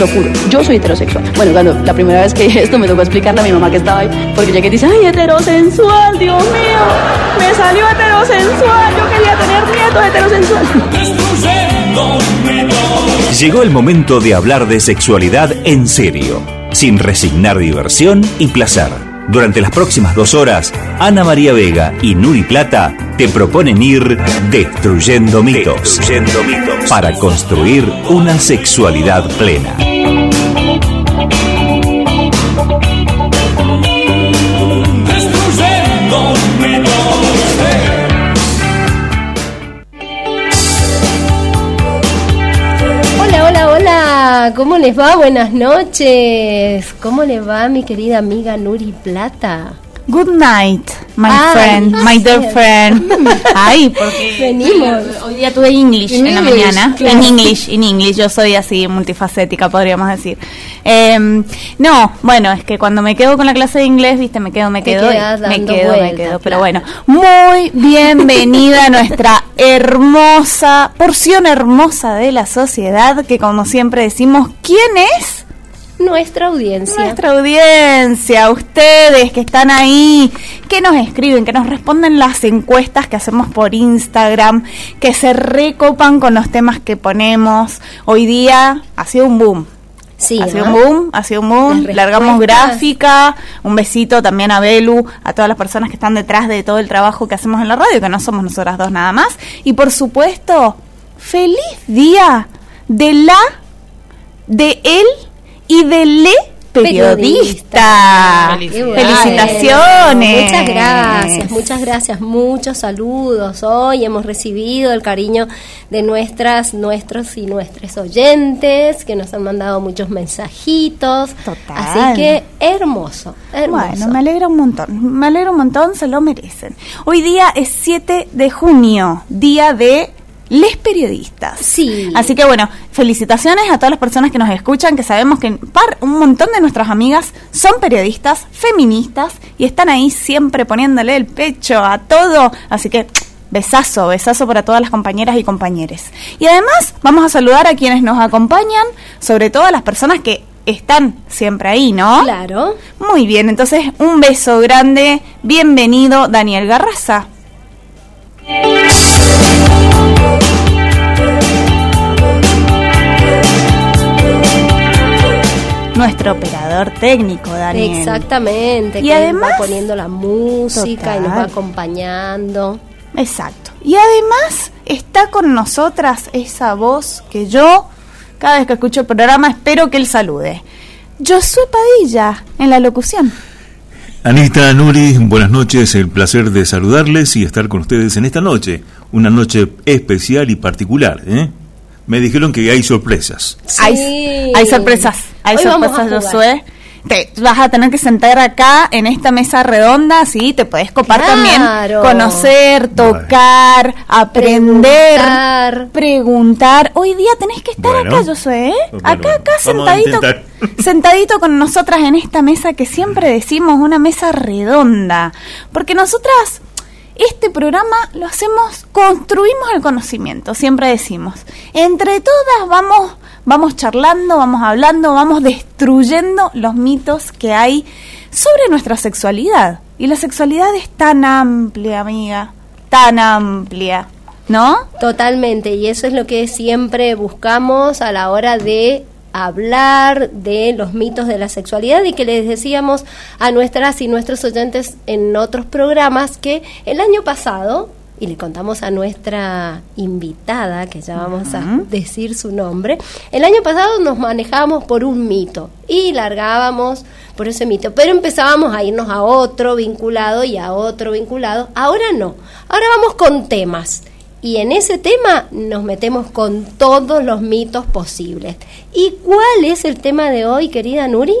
lo juro, yo soy heterosexual. Bueno, cuando la primera vez que esto me tocó explicarle a mi mamá que estaba ahí, porque ya que dice, ay, heterosensual, Dios mío, me salió heterosensual, yo quería tener nietos heterosensuales. Llegó el momento de hablar de sexualidad en serio, sin resignar diversión y placer. Durante las próximas dos horas, Ana María Vega y Nuri Plata te proponen ir destruyendo mitos, destruyendo mitos para construir una sexualidad plena. Hola, hola, hola, ¿cómo les va? Buenas noches. ¿Cómo le va mi querida amiga Nuri Plata? Good night, my Ah, friend, my dear friend. Ay, porque Venimos. hoy día tuve English En la mañana. claro. En English, en English. Yo soy así multifacética, podríamos decir. Em, no, bueno, es que cuando me quedo con la clase de inglés, viste, me quedo, me Te quedo, y me quedo, me vueltas, quedo. Pero claro. bueno, muy bienvenida a nuestra hermosa, porción hermosa de la sociedad, que como siempre decimos, ¿quién es? Nuestra audiencia. Nuestra audiencia, ustedes que están ahí, que nos escriben, que nos responden las encuestas que hacemos por Instagram, que se recopan con los temas que ponemos. Hoy día ha sido un boom. Sí, ha sido ¿no? un boom, ha sido un boom. Largamos gráfica, un besito también a Belu, a todas las personas que están detrás de todo el trabajo que hacemos en la radio, que no somos nosotras dos nada más. Y por supuesto, feliz día de la, de él y de le periodista. Felicitaciones. Muchas gracias, muchas gracias, muchos saludos. Hoy hemos recibido el cariño de nuestras, nuestros y nuestros oyentes que nos han mandado muchos mensajitos. Total. Así que hermoso, hermoso. Bueno, me alegra un montón, me alegra un montón, se lo merecen. Hoy día es 7 de junio, día de les periodistas. Sí. Así que bueno, felicitaciones a todas las personas que nos escuchan, que sabemos que par, un montón de nuestras amigas son periodistas, feministas, y están ahí siempre poniéndole el pecho a todo. Así que besazo, besazo para todas las compañeras y compañeros. Y además vamos a saludar a quienes nos acompañan, sobre todo a las personas que están siempre ahí, ¿no? Claro. Muy bien, entonces un beso grande. Bienvenido, Daniel Garraza. Nuestro operador técnico, Daniel. Exactamente. Y que además- va poniendo la música y nos va acompañando. Exacto. Y además está con nosotras esa voz que yo, cada vez que escucho el programa, espero que él salude. Josué Padilla, en la locución. Anita, Nuri, buenas noches, el placer de saludarles y estar con ustedes en esta noche, una noche especial y particular. ¿eh? Me dijeron que hay sorpresas. Hay, Sí. hay sorpresas, hay Hoy sorpresas. Josué. Te vas a tener que sentar acá en esta mesa redonda, sí, te puedes copar Claro. también, conocer, tocar, aprender, Preguntar. preguntar. Hoy día tenés que estar Bueno. acá, Josué, ¿eh? Bueno, acá, acá, sentadito, sentadito con nosotras en esta mesa que siempre decimos una mesa redonda, porque nosotras este programa lo hacemos, construimos el conocimiento, siempre decimos. Entre todas vamos, vamos charlando, vamos hablando, vamos destruyendo los mitos que hay sobre nuestra sexualidad. Y la sexualidad es tan amplia, amiga, tan amplia, ¿no? Totalmente, y eso es lo que siempre buscamos a la hora de hablar de los mitos de la sexualidad y que les decíamos a nuestras y nuestros oyentes en otros programas que el año pasado, y le contamos a nuestra invitada, que ya vamos a decir su nombre, el año pasado nos manejábamos por un mito y largábamos por ese mito, pero empezábamos a irnos a otro vinculado y a otro vinculado. Ahora no, ahora vamos con temas. Y en ese tema nos metemos con todos los mitos posibles. ¿Y cuál es el tema de hoy, querida Nuri?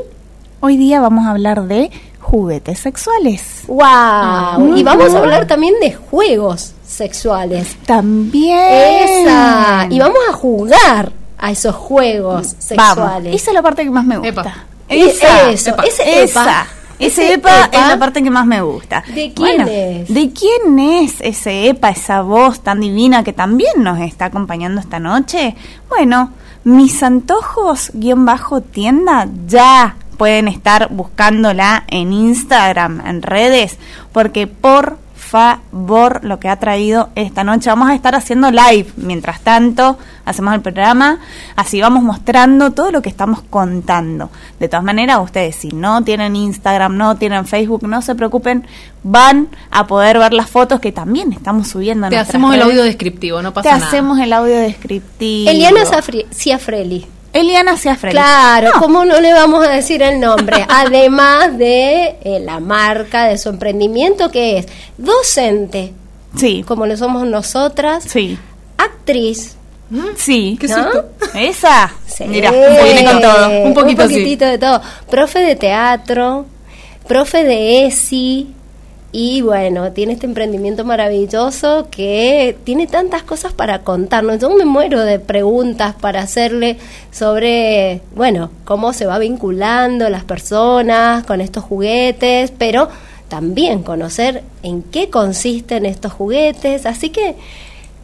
Hoy día vamos a hablar de juguetes sexuales. ¡Wow! Y vamos a hablar también de juegos sexuales. También. Esa. Y vamos a jugar a esos juegos Vamos. sexuales. Esa es la parte que más me gusta. Epa. Esa, eso, ese esa. epa. Ese Ese EPA, epa. es la parte que más me gusta. ¿De quién es? ¿De quién es ese EPA, esa voz tan divina que también nos está acompañando esta noche? Bueno, mis antojos guion bajo tienda ya pueden estar buscándola en Instagram, en redes, porque por favor lo que ha traído esta noche. Vamos a estar haciendo live mientras tanto, hacemos el programa, así vamos mostrando todo lo que estamos contando. De todas maneras, ustedes si no tienen Instagram, no tienen Facebook, no se preocupen, van a poder ver las fotos que también estamos subiendo. Te hacemos el audio descriptivo, no pasa Te nada. hacemos el audio descriptivo. Eliana Ciafrelli. Eliana Ciafrelli. Claro, No, ¿cómo no le vamos a decir el nombre? Además de eh, la marca de su emprendimiento que es docente, Sí, como lo somos nosotras, sí, actriz, sí. Qué ¿no? susto. Esa. Sí. Mira, viene con todo. Un poquito así. poquitito de todo. Profe de teatro, profe de ESI. Y bueno, tiene este emprendimiento maravilloso que tiene tantas cosas para contarnos. Yo me muero de preguntas para hacerle sobre, bueno, cómo se va vinculando las personas con estos juguetes, pero también conocer en qué consisten estos juguetes. Así que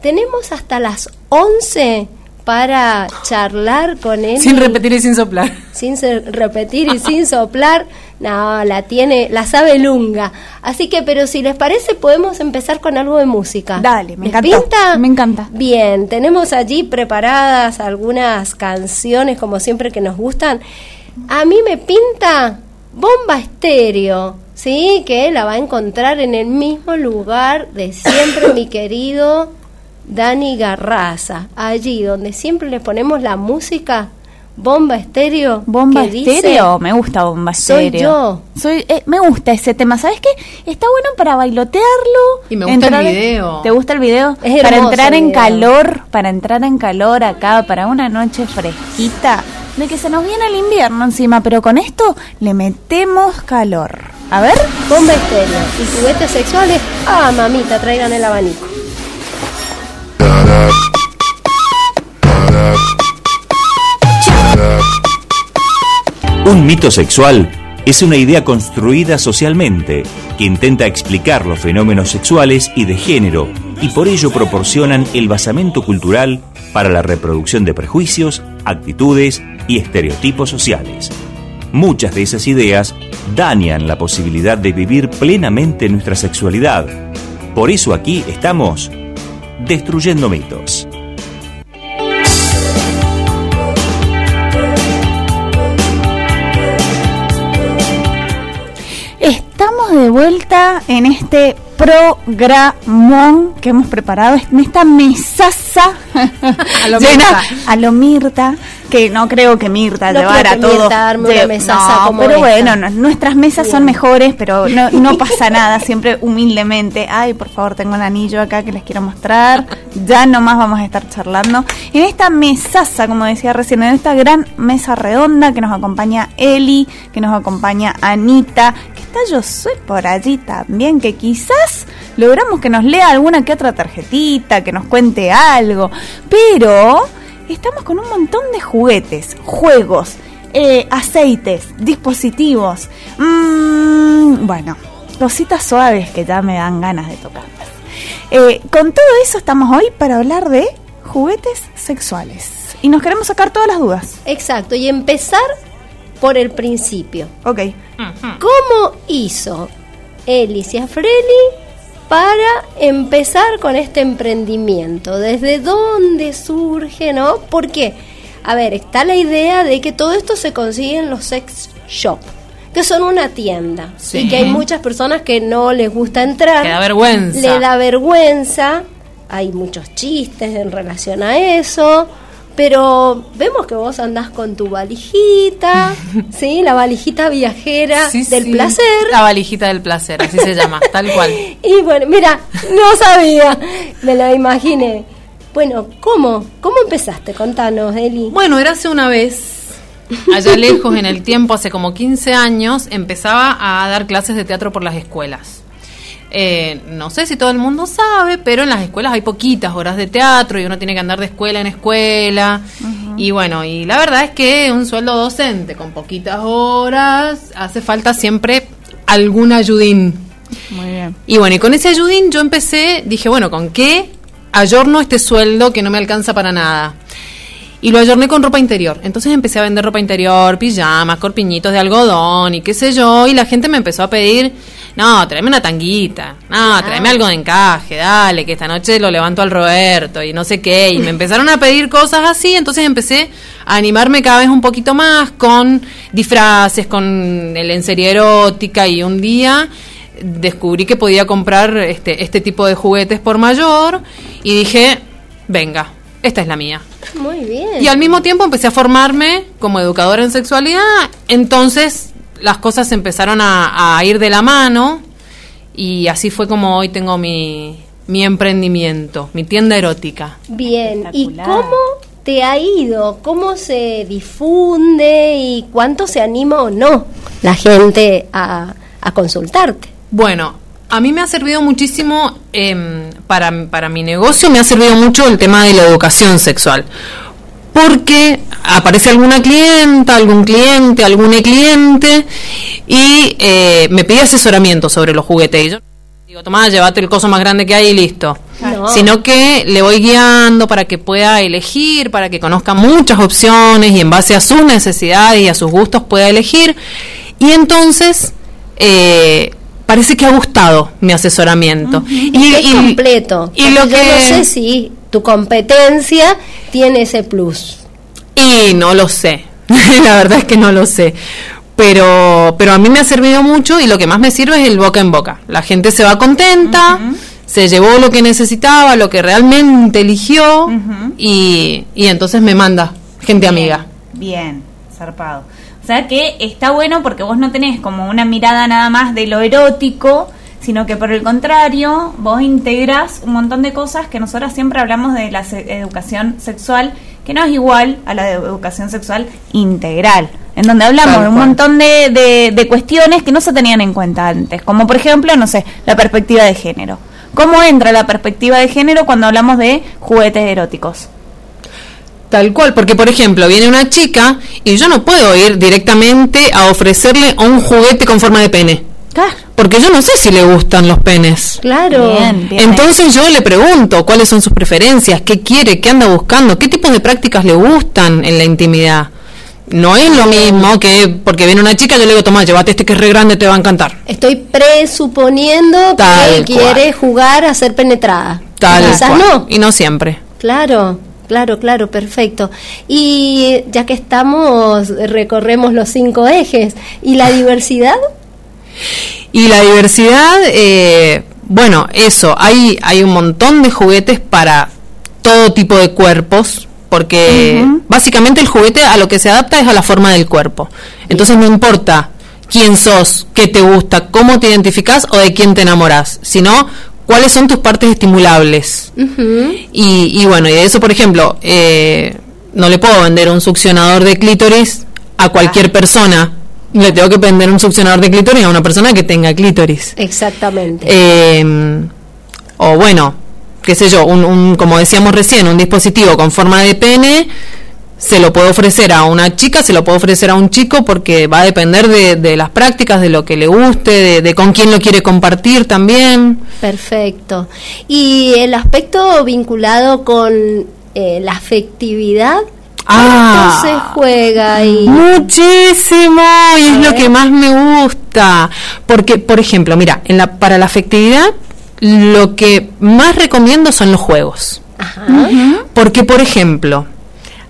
tenemos hasta las 11 para charlar con él. Sin repetir y sin soplar. Sin repetir y sin soplar. No, la tiene, la sabe lunga. Así que, pero si les parece, podemos empezar con algo de música. Dale, me ¿Les encantó, pinta? me encanta. Bien, tenemos allí preparadas algunas canciones, como siempre, que nos gustan. A mí me pinta Bomba Estéreo, ¿sí? Que la va a encontrar en el mismo lugar de siempre, mi querido Dani Garraza. Allí donde siempre le ponemos la música, Bomba Estéreo. Bomba dice, estéreo, me gusta bomba Soy estéreo. yo. Soy, eh, me gusta ese tema, ¿sabes qué? Está bueno para bailotearlo. Y me gusta el video. ¿Te gusta el video? Es para entrar en video. calor, para entrar en calor acá, para una noche fresquita, de que se nos viene el invierno encima, pero con esto le metemos calor. A ver. Bomba Estéreo. Y juguetes sexuales, ah, mamita, traigan el abanico. Un mito sexual es una idea construida socialmente que intenta explicar los fenómenos sexuales y de género y por ello proporcionan el basamento cultural para la reproducción de prejuicios, actitudes y estereotipos sociales. Muchas de esas ideas dañan la posibilidad de vivir plenamente nuestra sexualidad. Por eso aquí estamos destruyendo mitos. De vuelta en este programón que hemos preparado, en esta mesaza A lo llena Mirta. a lo Mirta, que no creo que Mirta No llevara creo que todo. Mirta arme una de- mesaza no, como pero esta. bueno, no- nuestras mesas son mejores, pero no, no pasa nada, siempre humildemente. Ay, por favor, tengo el anillo acá que les quiero mostrar. Ya nomás vamos a estar charlando. En esta mesaza, como decía recién, en esta gran mesa redonda que nos acompaña Eli, que nos acompaña Anita, yo soy por allí también, que quizás logramos que nos lea alguna que otra tarjetita, que nos cuente algo, pero estamos con un montón de juguetes, juegos, eh, aceites, dispositivos, mm, bueno, cositas suaves que ya me dan ganas de tocarlas. Eh, con todo eso estamos hoy para hablar de juguetes sexuales. Y nos queremos sacar todas las dudas. Exacto, y empezar por el principio. Ok. ¿Cómo hizo Elicia Freli para empezar con este emprendimiento? ¿Desde dónde surge, no? Porque, a ver, está la idea de que todo esto se consigue en los sex shop, que son una tienda, Sí. y que hay muchas personas que no les gusta entrar. Que da vergüenza. Le da vergüenza. Hay muchos chistes en relación a eso. Pero vemos que vos andás con tu valijita, ¿sí? La valijita viajera Sí, del sí. placer. La valijita del placer, así se llama, tal cual. Y bueno, mira, no sabía, me lo imaginé. Bueno, ¿cómo? ¿Cómo empezaste? Contanos, Eli. Bueno, era hace una vez, allá lejos en el tiempo, hace como 15 años, empezaba a dar clases de teatro por las escuelas. Eh, no sé si todo el mundo sabe, pero en las escuelas hay poquitas horas de teatro y uno tiene que andar de escuela en escuela. Y bueno, y la verdad es que un sueldo docente con poquitas horas hace falta siempre algún ayudín. Muy bien. Y bueno, y con ese ayudín yo empecé, dije, bueno, ¿con qué ayorno este sueldo que no me alcanza para nada? Y lo ayorné con ropa interior. Entonces empecé a vender ropa interior, pijamas, corpiñitos de algodón y qué sé yo, y la gente me empezó a pedir, no, tráeme una tanguita, no, tráeme algo de encaje, dale, que esta noche lo levanto al Roberto y no sé qué, y me empezaron a pedir cosas así, entonces empecé a animarme cada vez un poquito más con disfraces, con el ensería erótica y un día descubrí que podía comprar este, este tipo de juguetes por mayor y dije, venga, esta es la mía. Muy bien. Y al mismo tiempo empecé a formarme como educadora en sexualidad, entonces las cosas empezaron a, a ir de la mano y así fue como hoy tengo mi, mi emprendimiento, mi tienda erótica. Bien, ¿y cómo te ha ido? ¿Cómo se difunde y cuánto se anima o no la gente a, a consultarte? Bueno, a mí me ha servido muchísimo, em, para, para mi negocio me ha servido mucho el tema de la educación sexual. Porque aparece alguna clienta, algún cliente, algún cliente y eh, me pide asesoramiento sobre los juguetes. Y yo digo, tomá, llévate el coso más grande que hay y listo. No. Sino que le voy guiando para que pueda elegir, para que conozca muchas opciones y en base a sus necesidades y a sus gustos pueda elegir. Y entonces eh, parece que ha gustado mi asesoramiento. y, y- completo. Y lo Porque que yo no sé si tu competencia tiene ese plus. Y no lo sé. la verdad es que no lo sé. Pero, pero a mí me ha servido mucho y lo que más me sirve es el boca en boca. La gente se va contenta, se llevó lo que necesitaba, lo que realmente eligió y, y entonces me manda gente amiga. Bien, zarpado. O sea que está bueno porque vos no tenés como una mirada nada más de lo erótico, sino que por el contrario, vos integras un montón de cosas que nosotras siempre hablamos de la se- educación sexual, que no es igual a la de educación sexual integral, en donde hablamos Tal de un cual. montón de, de- de cuestiones que no se tenían en cuenta antes, como por ejemplo, no sé, la perspectiva de género. ¿Cómo entra la perspectiva de género cuando hablamos de juguetes eróticos? Tal cual, porque por ejemplo viene una chica y yo no puedo ir directamente a ofrecerle un juguete con forma de pene. Claro. Porque yo no sé si le gustan los penes. Claro. Bien, bien. Entonces yo le pregunto cuáles son sus preferencias, qué quiere, qué anda buscando, qué tipos de prácticas le gustan en la intimidad. No es lo mismo que porque viene una chica, yo le digo, toma, llévate este que es re grande, te va a encantar. Estoy presuponiendo Tal que cual. quiere jugar a ser penetrada. Tal Quizás cual. no. Y no siempre. Claro, claro, claro, perfecto. Y ya que estamos, recorremos los cinco ejes. ¿Y la diversidad? Y la diversidad, eh, bueno, eso, hay, hay un montón de juguetes para todo tipo de cuerpos, porque básicamente el juguete a lo que se adapta es a la forma del cuerpo. Entonces no importa quién sos, qué te gusta, cómo te identificás o de quién te enamorás, sino cuáles son tus partes estimulables. Y, y bueno, y de eso, por ejemplo, eh, no le puedo vender un succionador de clítoris a cualquier persona. Le tengo que vender un succionador de clítoris a una persona que tenga clítoris. Exactamente. Eh, o bueno, qué sé yo, un, un- como decíamos recién, un dispositivo con forma de pene, se lo puedo ofrecer a una chica, se lo puedo ofrecer a un chico porque va a depender de, de las prácticas, de lo que le guste, de, de con quién lo quiere compartir también. Perfecto. ¿Y el aspecto vinculado con eh, la afectividad? Ah. ¿Cómo se juega ahí? Muchísimo, y es lo que más me gusta. Porque, por ejemplo, mira, en la, para la afectividad, lo que más recomiendo son los juegos. Ajá. Porque, por ejemplo,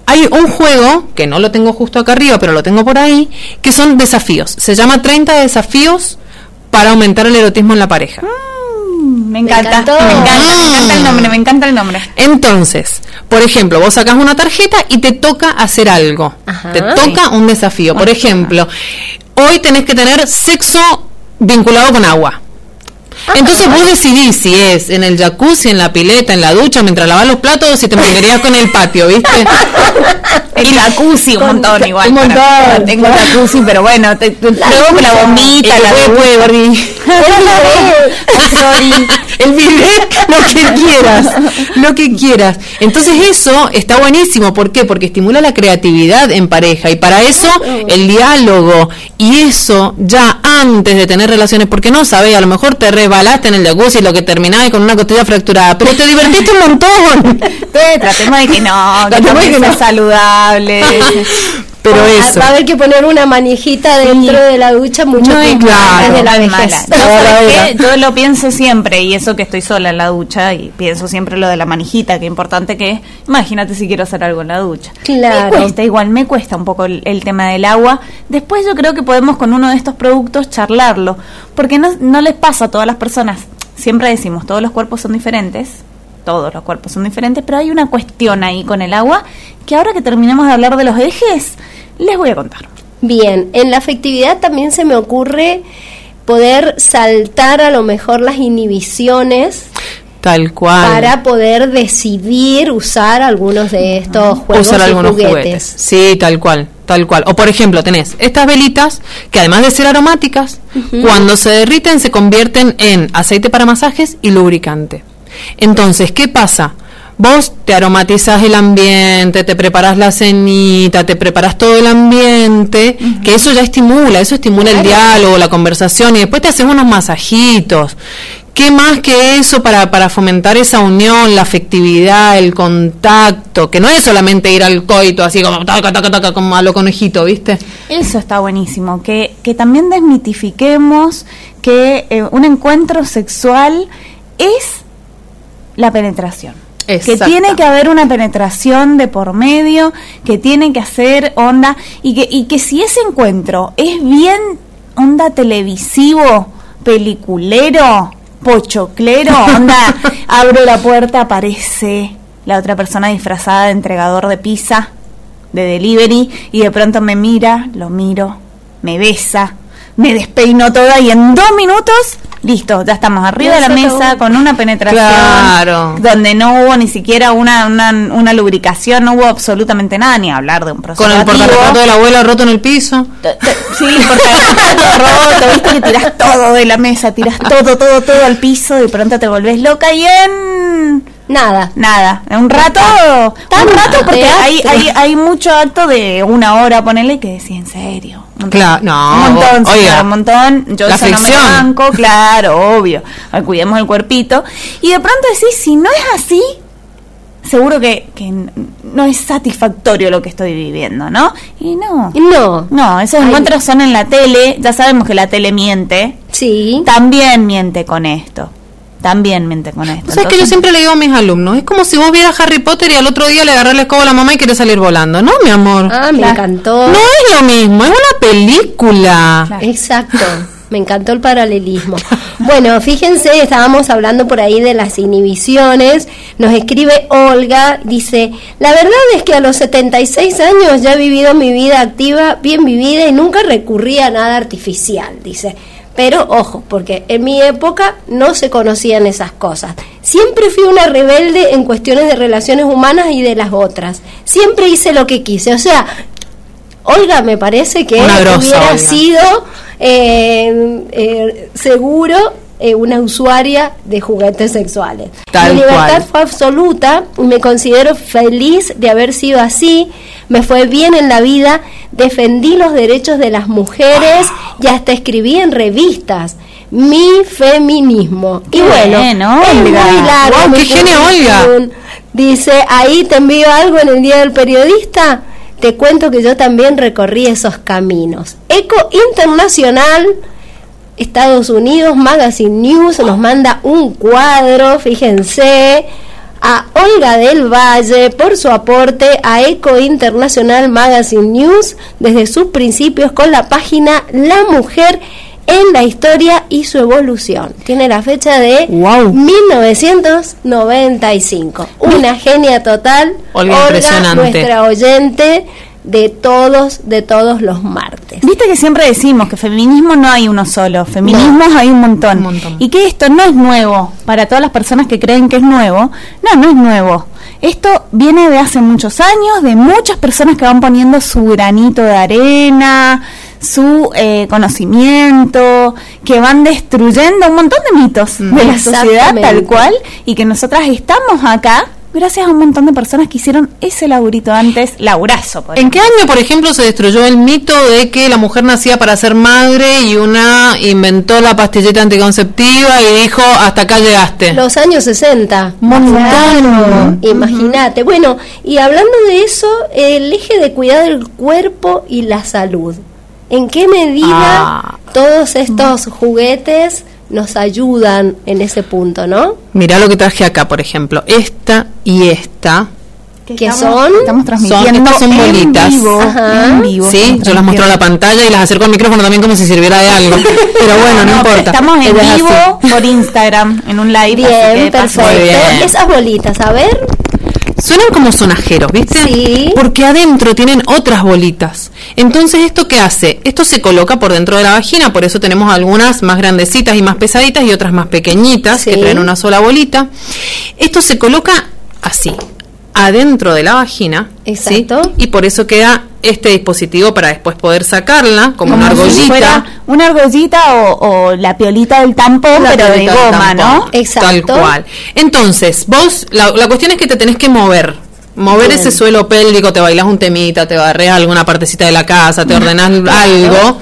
hay un juego, que no lo tengo justo acá arriba, pero lo tengo por ahí, que son desafíos. Se llama 30 desafíos para aumentar el erotismo en la pareja. Mm, Me encanta, me encanta, me encanta el nombre, me encanta el nombre. Entonces, por ejemplo, vos sacas una tarjeta y te toca hacer algo. Ajá. te toca un desafío. Por ejemplo, hoy tenés que tener sexo vinculado con agua. Entonces vos decidís si es en el jacuzzi, en la pileta, en la ducha, mientras lavas los platos, o si te manguerías con el patio, ¿viste? El jacuzzi, un montón igual. un para- montón, Tengo claro. jacuzzi, pero bueno, te, te- luego con la bombita, el la. Sorry. El bidet, lo que quieras, lo que quieras. Entonces eso está buenísimo, ¿por qué? Porque estimula la creatividad en pareja y para eso el diálogo y eso ya antes de tener relaciones, porque no sabés, a lo mejor te resbalaste en el jacuzzi y lo que terminaba con una costilla fracturada, pero te divertiste un montón. Entonces, tratemos de que no, que Tratemos de también que no. saludable. Pero Va- eso. Va a haber que poner una manijita dentro de la ducha mucho No, tiempo claro, antes de la vejez. Yo lo pienso siempre, y eso que estoy sola en la ducha, y pienso siempre lo de la manijita, que importante que es. Imagínate si quiero hacer algo en la ducha. Claro. Me cuesta, igual me cuesta un poco el, el tema del agua. Después yo creo que podemos con uno de estos productos charlarlo, porque no, no les pasa a todas las personas. Siempre decimos, todos los cuerpos son diferentes, todos los cuerpos son diferentes, pero hay una cuestión ahí con el agua que ahora que terminemos de hablar de los ejes, les voy a contar. Bien, en la afectividad también se me ocurre poder saltar a lo mejor las inhibiciones Tal cual. para poder decidir usar algunos de estos juegos usar y algunos juguetes. juguetes. Sí, tal cual, tal cual. O por ejemplo, tenés estas velitas que además de ser aromáticas, cuando se derriten se convierten en aceite para masajes y lubricante. Entonces, ¿qué pasa? Vos te aromatizás el ambiente, te preparas la cenita, te preparas todo el ambiente, que eso ya estimula, eso estimula el diálogo, la conversación y después te haces unos masajitos. ¿Qué más que eso para, para fomentar esa unión, la afectividad, el contacto? Que no es solamente ir al coito así como taca, taca, taca, como a lo conejito, ¿viste? Eso está buenísimo, que, que también desmitifiquemos que eh, un encuentro sexual es la penetración. Que tiene que haber una penetración de por medio, que tiene que hacer onda, y que, y que si ese encuentro es bien onda televisivo, peliculero, pochoclero, onda, abro la puerta, aparece la otra persona disfrazada de entregador de pizza, de delivery, y de pronto me mira, lo miro, me besa, me despeino toda y en dos minutos, listo, ya estamos arriba de la mesa con una penetración Claro. donde no hubo ni siquiera una, una, una lubricación, no hubo absolutamente nada, ni hablar de un proceso. Con el portarretrato de la abuela roto en el piso. Sí, porque roto, viste que tirás todo de la mesa, tirás todo, todo, todo al piso, de pronto te volvés loca y en Nada. nada, en un rato, Tan un rato porque hay, hay, hay mucho acto de una hora, ponerle que decía en serio. Un montón. Claro, no, un montón, oiga, señora, un montón. Yo la eso no me banco, claro, obvio. Cuidemos el cuerpito. Y de pronto decís, si no es así, seguro que, que no es satisfactorio lo que estoy viviendo, ¿no? Y no. No. No, esos Ay. encuentros son en la tele, ya sabemos que la tele miente, Sí. también miente con esto, también miente con esto. ¿Sabes que yo siempre le digo a mis alumnos? Es como si vos vieras Harry Potter y al otro día le agarrás la escoba a la mamá y querés salir volando. No, mi amor. Ah, me Claro. encantó. No es lo mismo, es una película. Claro. Exacto. Me encantó el paralelismo. Bueno, fíjense, estábamos hablando por ahí de las inhibiciones. Nos escribe Olga, dice, la verdad es que a los 76 años ya he vivido mi vida activa, bien vivida y nunca recurrí a nada artificial, dice. Pero ojo, porque en mi época no se conocían esas cosas. Siempre fui una rebelde en cuestiones de relaciones humanas y de las otras. Siempre hice lo que quise. O sea, Olga me parece que grosa, hubiera Olga. sido eh, eh, seguro eh, una usuaria de juguetes sexuales. Tal Mi libertad cual. fue absoluta y me considero feliz de haber sido así. Me fue bien en la vida, defendí los derechos de las mujeres y hasta escribí en revistas. Mi feminismo. y Qué bueno, bueno, es muy largo qué genio, Olga. Dice, ahí te envío algo en el Día del Periodista. Te cuento que yo también recorrí esos caminos. Eco Internacional, Estados Unidos, Magazine News nos manda un cuadro, fíjense, a Olga del Valle por su aporte a Eco Internacional Magazine News desde sus principios con la página La Mujer en la historia y su evolución. Tiene la fecha de Guau. 1995. Una genia total. Olga, impresionante. nuestra oyente de todos, de todos los martes. Viste que siempre decimos que feminismo no hay uno solo, feminismos hay un montón. Un montón. Y que esto no es nuevo para todas las personas que creen que es nuevo. No, no es nuevo. Esto viene de hace muchos años, de muchas personas que van poniendo su granito de arena, su eh, conocimiento, que van destruyendo un montón de mitos de la sociedad Exactamente. tal cual y que nosotras estamos acá gracias a un montón de personas que hicieron ese laburito antes, laburazo. por ¿En qué año, por ejemplo, se destruyó el mito de que la mujer nacía para ser madre y una inventó la pastillita anticonceptiva y dijo, hasta acá llegaste? Los años 60. Montón. Claro, Imagínate. Bueno, y hablando de eso, el eje de cuidar el cuerpo y la salud. ¿En qué medida Ah. todos estos juguetes nos ayudan en ese punto, no? Mirá lo que traje acá, por ejemplo. Esta y esta. ¿Qué estamos- son? Estamos transmitiendo estas son en bolitas. vivo, en vivo. Sí, yo las muestro a la pantalla y las acerco al micrófono también como si sirviera de algo. Pero bueno, no, importa. Estamos en Es así. vivo por Instagram, en un live. así Bien, que perfecto. bien. Esas bolitas, a ver. Suenan como sonajeros, ¿viste? Sí. Porque adentro tienen otras bolitas. Entonces, ¿esto qué hace? Esto se coloca por dentro de la vagina, por eso tenemos algunas más grandecitas y más pesaditas y otras más pequeñitas que traen una sola bolita. Esto se coloca así, adentro de la vagina. ¿sí? Exacto. Y por eso queda este dispositivo para después poder sacarla como, una si argollita. fuera una argollita o, o la piolita del tampón, La pero de goma. ¿no? Exacto. Tal cual. Entonces, vos, la, la cuestión es que te tenés que mover. Mover Bien. ese suelo pélvico, te bailas un temita, te barres alguna partecita de la casa, te ordenás algo.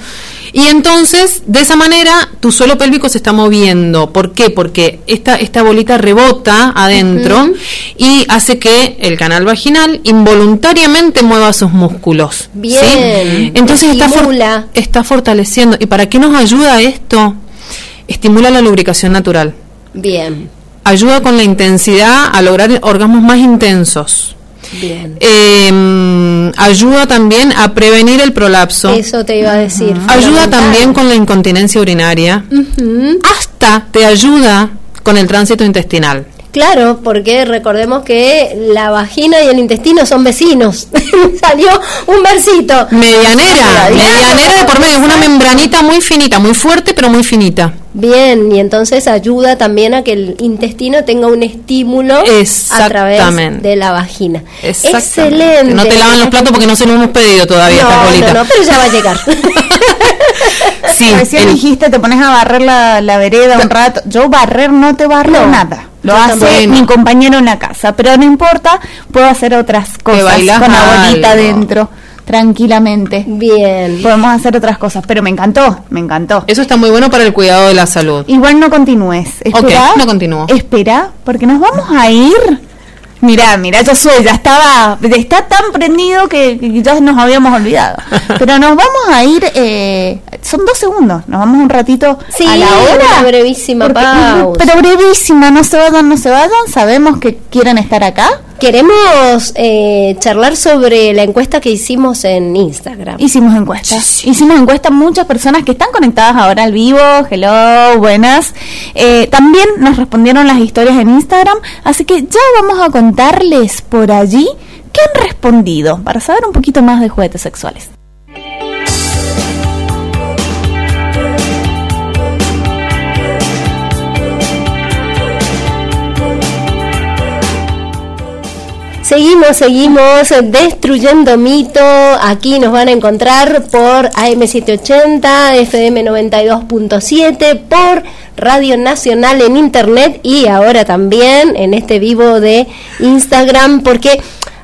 Y entonces, de esa manera, tu suelo pélvico se está moviendo. ¿Por qué? Porque esta, esta bolita rebota adentro y hace que el canal vaginal involuntariamente mueva sus músculos. Bien. ¿sí? Entonces está, for- está fortaleciendo. ¿Y para qué nos ayuda esto? Estimula la lubricación natural Bien, ayuda con la intensidad a lograr orgasmos más intensos. Bien. Eh, ayuda también a prevenir el prolapso. Eso te iba a decir. Ayuda también con la incontinencia urinaria. Hasta te ayuda con el tránsito intestinal. Claro, porque recordemos que la vagina y el intestino son vecinos. Salió un versito. Medianera, medianera de por medio, es una membranita muy finita, muy fuerte, pero muy finita. Bien, y entonces ayuda también a que el intestino tenga un estímulo a través de la vagina. Excelente. No te lavan los platos porque no se lo hemos pedido todavía No, no, no, pero ya va a llegar. Sí, Recién el- dijiste, te pones a barrer la, la vereda un rato. Yo barrer no te barro No, nada. Lo yo hace mi compañero en la casa, pero no importa, puedo hacer otras cosas con la bolita dentro, tranquilamente. Bien. Podemos hacer otras cosas, pero me encantó, me encantó. eso está muy bueno para el cuidado de la salud. Igual no continúes. Espera, Ok, no continúo. Espera, porque nos vamos a ir. Mirá, mirá, yo soy, ya estaba, está tan prendido que, que ya nos habíamos olvidado. Pero nos vamos a ir, eh, son dos segundos, nos vamos un ratito Sí, a la hora. una brevísima pausa. Pero brevísima, no se vayan, no se vayan, sabemos que quieren estar acá. Queremos eh, charlar sobre la encuesta que hicimos en Instagram. Hicimos encuesta. Hicimos encuesta muchas personas que están conectadas ahora al vivo. Hello, buenas. Eh, también nos respondieron las historias en Instagram. Así que ya vamos a contarles por allí qué han respondido para saber un poquito más de juguetes sexuales. Seguimos, seguimos destruyendo mito. Aquí nos van a encontrar por AM780, FM 92.7, por Radio Nacional en Internet y ahora también en este vivo de Instagram, porque,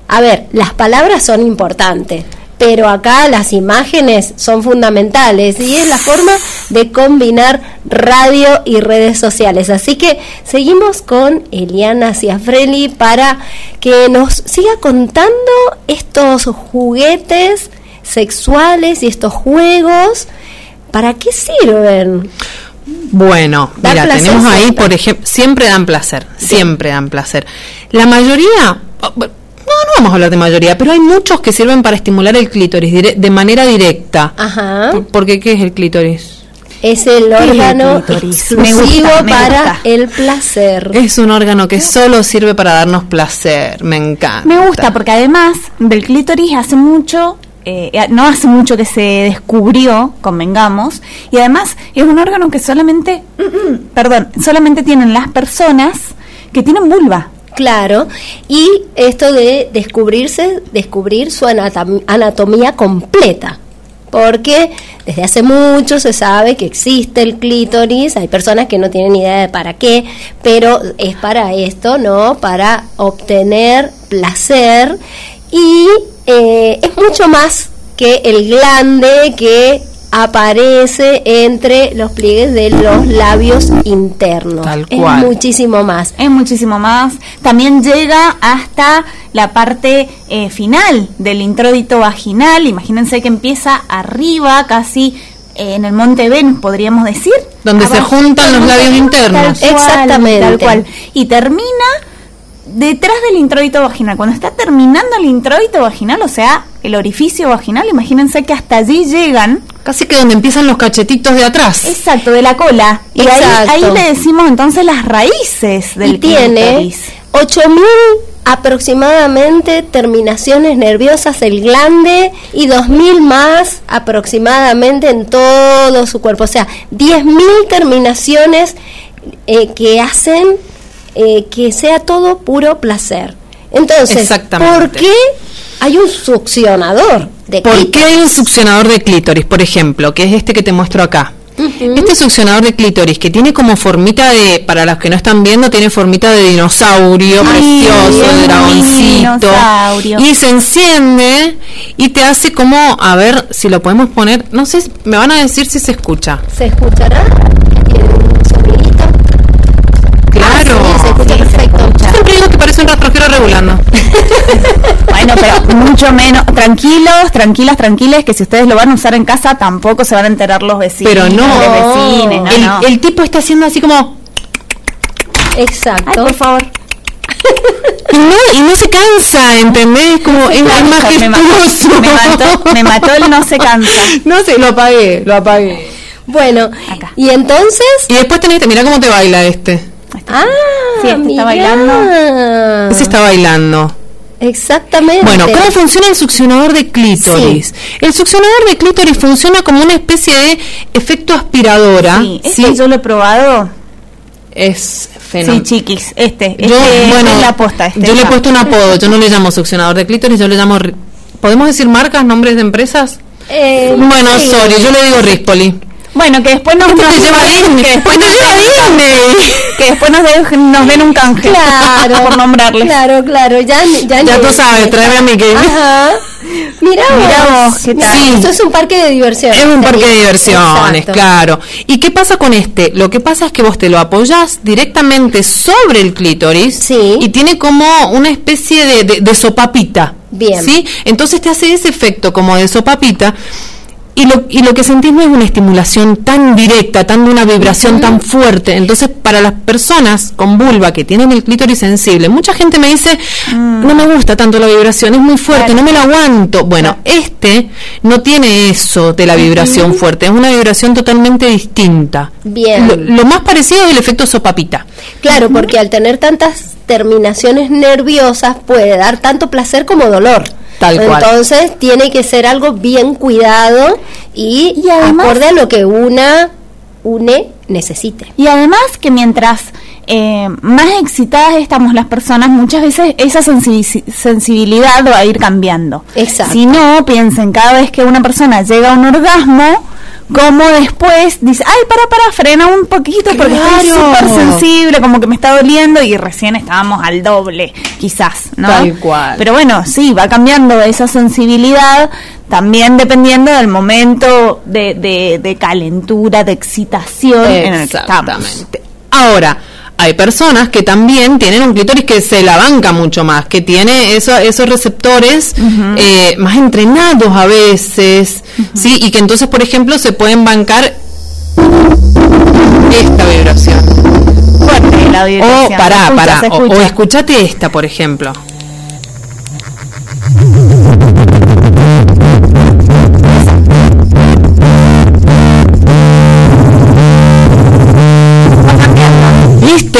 a ver, las palabras son importantes. Pero acá las imágenes son fundamentales y es la forma de combinar radio y redes sociales. Así que seguimos con Eliana Ciafrelli para que nos siga contando estos juguetes sexuales y estos juegos. ¿Para qué sirven? Bueno, mira, tenemos ahí, siempre. por ejemplo, siempre dan placer, siempre dan placer. La mayoría, oh, no, no vamos a hablar de mayoría, pero hay muchos que sirven para estimular el clítoris dire- de manera directa. Ajá. Por- Porque ¿qué es el clítoris? Es el es el órgano exclusivo gusta, me para gusta. el placer. Es un órgano que solo sirve para darnos placer, me encanta. Me gusta porque además del clítoris hace mucho, eh, no hace mucho que se descubrió, convengamos, y además es un órgano que solamente, perdón, solamente tienen las personas que tienen vulva. Claro, y esto de descubrirse, descubrir su anatom- anatomía completa. porque desde hace mucho se sabe que existe el clítoris, hay personas que no tienen idea de para qué, pero es para esto, ¿no? Para obtener placer y eh, es mucho más que el glande que aparece entre los pliegues de los labios internos. Tal Es cual. muchísimo más. Es muchísimo más. También llega hasta la parte eh, final del introito vaginal. Imagínense que empieza arriba, casi eh, en el monte Venus, podríamos decir. Donde se juntan los labios internos. Tal cual, Exactamente. Tal cual. Y termina detrás del introito vaginal. Cuando está terminando el introito vaginal, o sea, el orificio vaginal, imagínense que hasta allí llegan. Casi que donde empiezan los cachetitos de atrás. Exacto, de la cola. Y ahí, Exacto. ahí le decimos entonces las raíces del y tiene clítoris. 8000 aproximadamente terminaciones nerviosas del glande y 2000 más aproximadamente en todo su cuerpo, o sea, 10000 terminaciones eh, que hacen eh, que sea todo puro placer. Entonces. ¿por qué hay un succionador de ¿Por qué clítoris? hay un succionador de clítoris, por ejemplo, que es este que te muestro acá? Este succionador de clítoris que tiene como formita de, para los que no están viendo, tiene formita de dinosaurio Ay, precioso, de dragoncito. dinosaurio. Y se enciende y te hace como, a ver si lo podemos poner, no sé, me van a decir si se escucha. ¿Se escuchará? Claro. Sí, se escucha perfecto. Siempre digo que parece un rastrojero regulando. Bueno, pero mucho menos. Tranquilos, tranquilas, tranquiles, que si ustedes lo van a usar en casa tampoco se van a enterar los vecinos. Pero no. Los vecines, no, el, no. el tipo está haciendo así como... Ay, Exacto. por favor. Y no, y no se cansa, ¿entendés? Como es, es Me mató, majestuoso. me mató, me mató el no se cansa. No sé, lo apagué, lo apagué. Bueno, Acá. y entonces Y después tenés, mira cómo te baila este. Ah, Sí, este está mirá. Ese está bailando. Exactamente. Bueno, ¿cómo funciona el succionador de clítoris? El succionador de clítoris funciona como una especie de efecto aspiradora. Sí, ¿sí? este yo lo he probado. Es Sí, fenomenal. chiquis, este. yo, este bueno, es la posta. Este yo le he puesto un apodo, yo no le llamo succionador de clítoris, yo le llamo... ¿Podemos decir marcas, nombres de empresas? Eh, bueno, sí. sorry, yo le digo Rispoli. Bueno, que después nos, nos- lleva Disney, que después nos lleva Disney. que después nos, den- nos den un canje. Claro. por nombrarles. Claro, claro, ya, ya, tú sabes, tráeme a Mickey. Ajá. Mira vos. Mirá vos, ¿qué tal? Sí. Esto es un parque de diversiones. Es un parque de diversiones, Exacto. claro. ¿Y qué pasa con este? Lo que pasa es que vos te lo apoyás directamente sobre el clítoris Sí. y tiene como una especie de, de- de sopapita. Bien. ¿Sí? Entonces te hace ese efecto como de sopapita. Y lo, y lo que sentís no es una estimulación tan directa, tan de una vibración tan fuerte. Entonces, para las personas con vulva que tienen el clítoris sensible, mucha gente me dice, no me gusta tanto la vibración, es muy fuerte, Claro. no me la aguanto. Bueno, este no tiene eso de la vibración fuerte, es una vibración totalmente distinta. Bien. Lo, lo más parecido es el efecto sopapita. Claro, porque al tener tantas terminaciones nerviosas puede dar tanto placer como dolor. Tal cual. Entonces tiene que ser algo bien cuidado y, Y además- acorde a lo que una une necesite. Y además que mientras eh, más excitadas estamos las personas, muchas veces esa sensi- sensibilidad va a ir cambiando. Exacto. Si no, piensen, cada vez que una persona llega a un orgasmo, como después dice, ay, para, para, frena un poquito porque estoy Claro. súper sensible, como que me está doliendo y recién estábamos al doble, quizás, ¿no? Tal cual. Pero bueno, sí, va cambiando esa sensibilidad, también dependiendo del momento de, de, de calentura, de excitación en el que estamos. Exactamente. Ahora, hay personas que también tienen un clítoris que se la banca mucho más, que tiene eso- esos receptores eh, más entrenados a veces, ¿sí? Y que entonces, por ejemplo, se pueden bancar esta vibración. Fuerte la O vibración. Pará, pará, o, o escucha. escuchate esta, por ejemplo.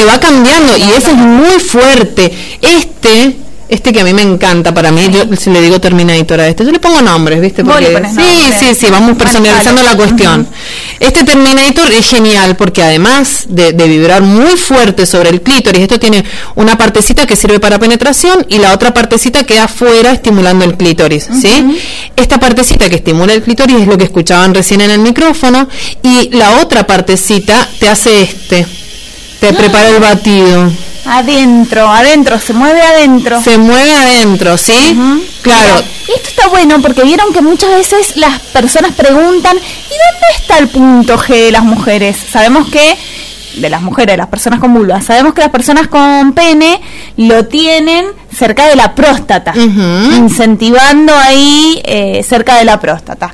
Va cambiando y ese es muy fuerte. Este, este que a mí me encanta, para mí, yo si le digo Terminator a este, yo le pongo nombres, ¿viste? Porque, sí, sí, sí, vamos personalizando la cuestión. Este Terminator es genial porque además de, de vibrar muy fuerte sobre el clítoris, esto tiene una partecita que sirve para penetración y la otra partecita queda afuera estimulando el clítoris, ¿sí? Esta partecita que estimula el clítoris es lo que escuchaban recién en el micrófono y la otra partecita te hace este, te prepara el batido. Adentro, adentro, se mueve adentro. Se mueve adentro, ¿sí? Claro. Mira, esto está bueno porque vieron que muchas veces las personas preguntan, ¿y dónde está el punto G de las mujeres? Sabemos que de las mujeres, de las personas con vulva, sabemos que las personas con pene lo tienen cerca de la próstata, incentivando ahí eh, cerca de la próstata,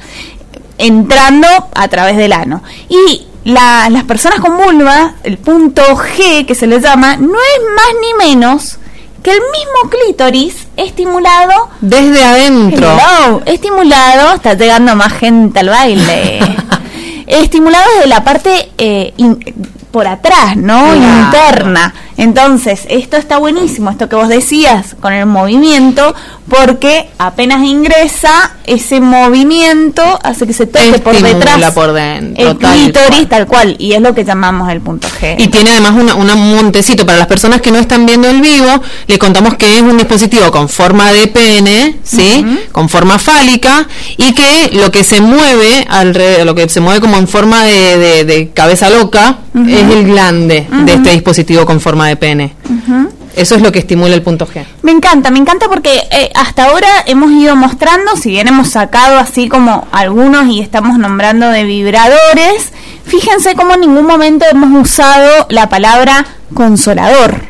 entrando a través del ano. Y la- las personas con vulva, el punto G que se les llama, no es más ni menos que el mismo clítoris estimulado Desde adentro. Hello, estimulado, está llegando más gente al baile. estimulado desde la parte eh, in- por atrás, ¿no? Interna. Entonces, esto está buenísimo, esto que vos decías con el movimiento, porque apenas ingresa, ese movimiento hace que se toque por detrás por dentro, el clítoris, tal cual, y es lo que llamamos el punto G. Y tiene además una, una- un montecito. Para las personas que no están viendo el vivo, le contamos que es un dispositivo con forma de pene, ¿sí? Con forma fálica y que lo que se mueve, alrededor, lo que se mueve como en forma de, de- de cabeza loca, es el glande de este dispositivo con forma de pene. Eso es lo que estimula el punto G. Me encanta, me encanta porque eh, hasta ahora hemos ido mostrando, si bien hemos sacado así como algunos y estamos nombrando de vibradores, fíjense cómo en ningún momento hemos usado la palabra consolador.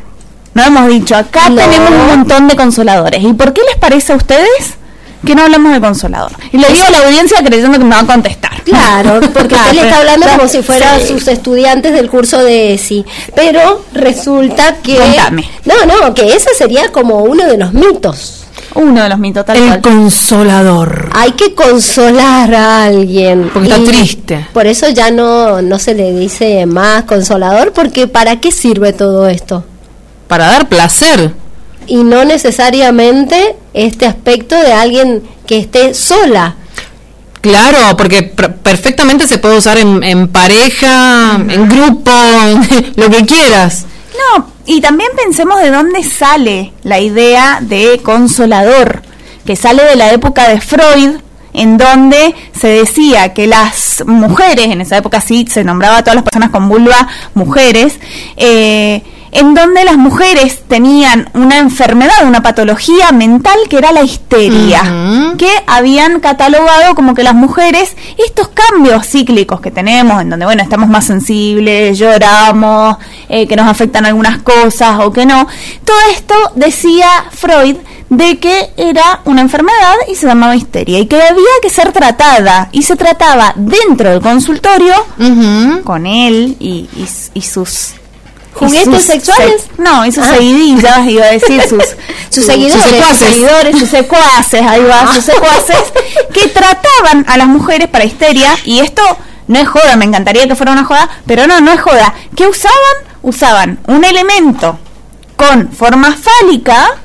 No hemos dicho, acá No. tenemos un montón de consoladores. ¿Y por qué les parece a ustedes que no hablamos de consolador? Y le digo a la audiencia creyendo que me va a contestar. Claro, porque usted le está hablando como si fueran Sí. sus estudiantes del curso de ESI. Pero resulta que. Contame. No, no, que ese sería como uno de los mitos. Uno de los mitos tal El cual. consolador. Hay que consolar a alguien. Porque está triste. Por eso ya no, no se le dice más consolador, porque ¿para qué sirve todo esto? Para dar placer. Y no necesariamente este aspecto de alguien que esté sola. Claro, porque pr- perfectamente se puede usar en, en pareja, en grupo, lo que quieras. No, y también pensemos de dónde sale la idea de consolador, que sale de la época de Freud, en donde se decía que las mujeres, en esa época sí se nombraba a todas las personas con vulva mujeres, eh, en donde las mujeres tenían una enfermedad, una patología mental que era la histeria, que habían catalogado como que las mujeres, estos cambios cíclicos que tenemos, en donde, bueno, estamos más sensibles, lloramos, eh, que nos afectan algunas cosas o que no, todo esto decía Freud de que era una enfermedad y se llamaba histeria y que había que ser tratada y se trataba dentro del consultorio con él y, y, y sus ¿Juguetes sexuales? se- no, y sus Ah. seguidillas, iba a decir, sus, Sus seguidores. sus secuaces. seguidores, sus secuaces, ahí va, sus secuaces, que trataban a las mujeres para histeria, y esto no es joda, me encantaría que fuera una joda, pero no, no es joda. ¿Qué usaban? Usaban un elemento con forma fálica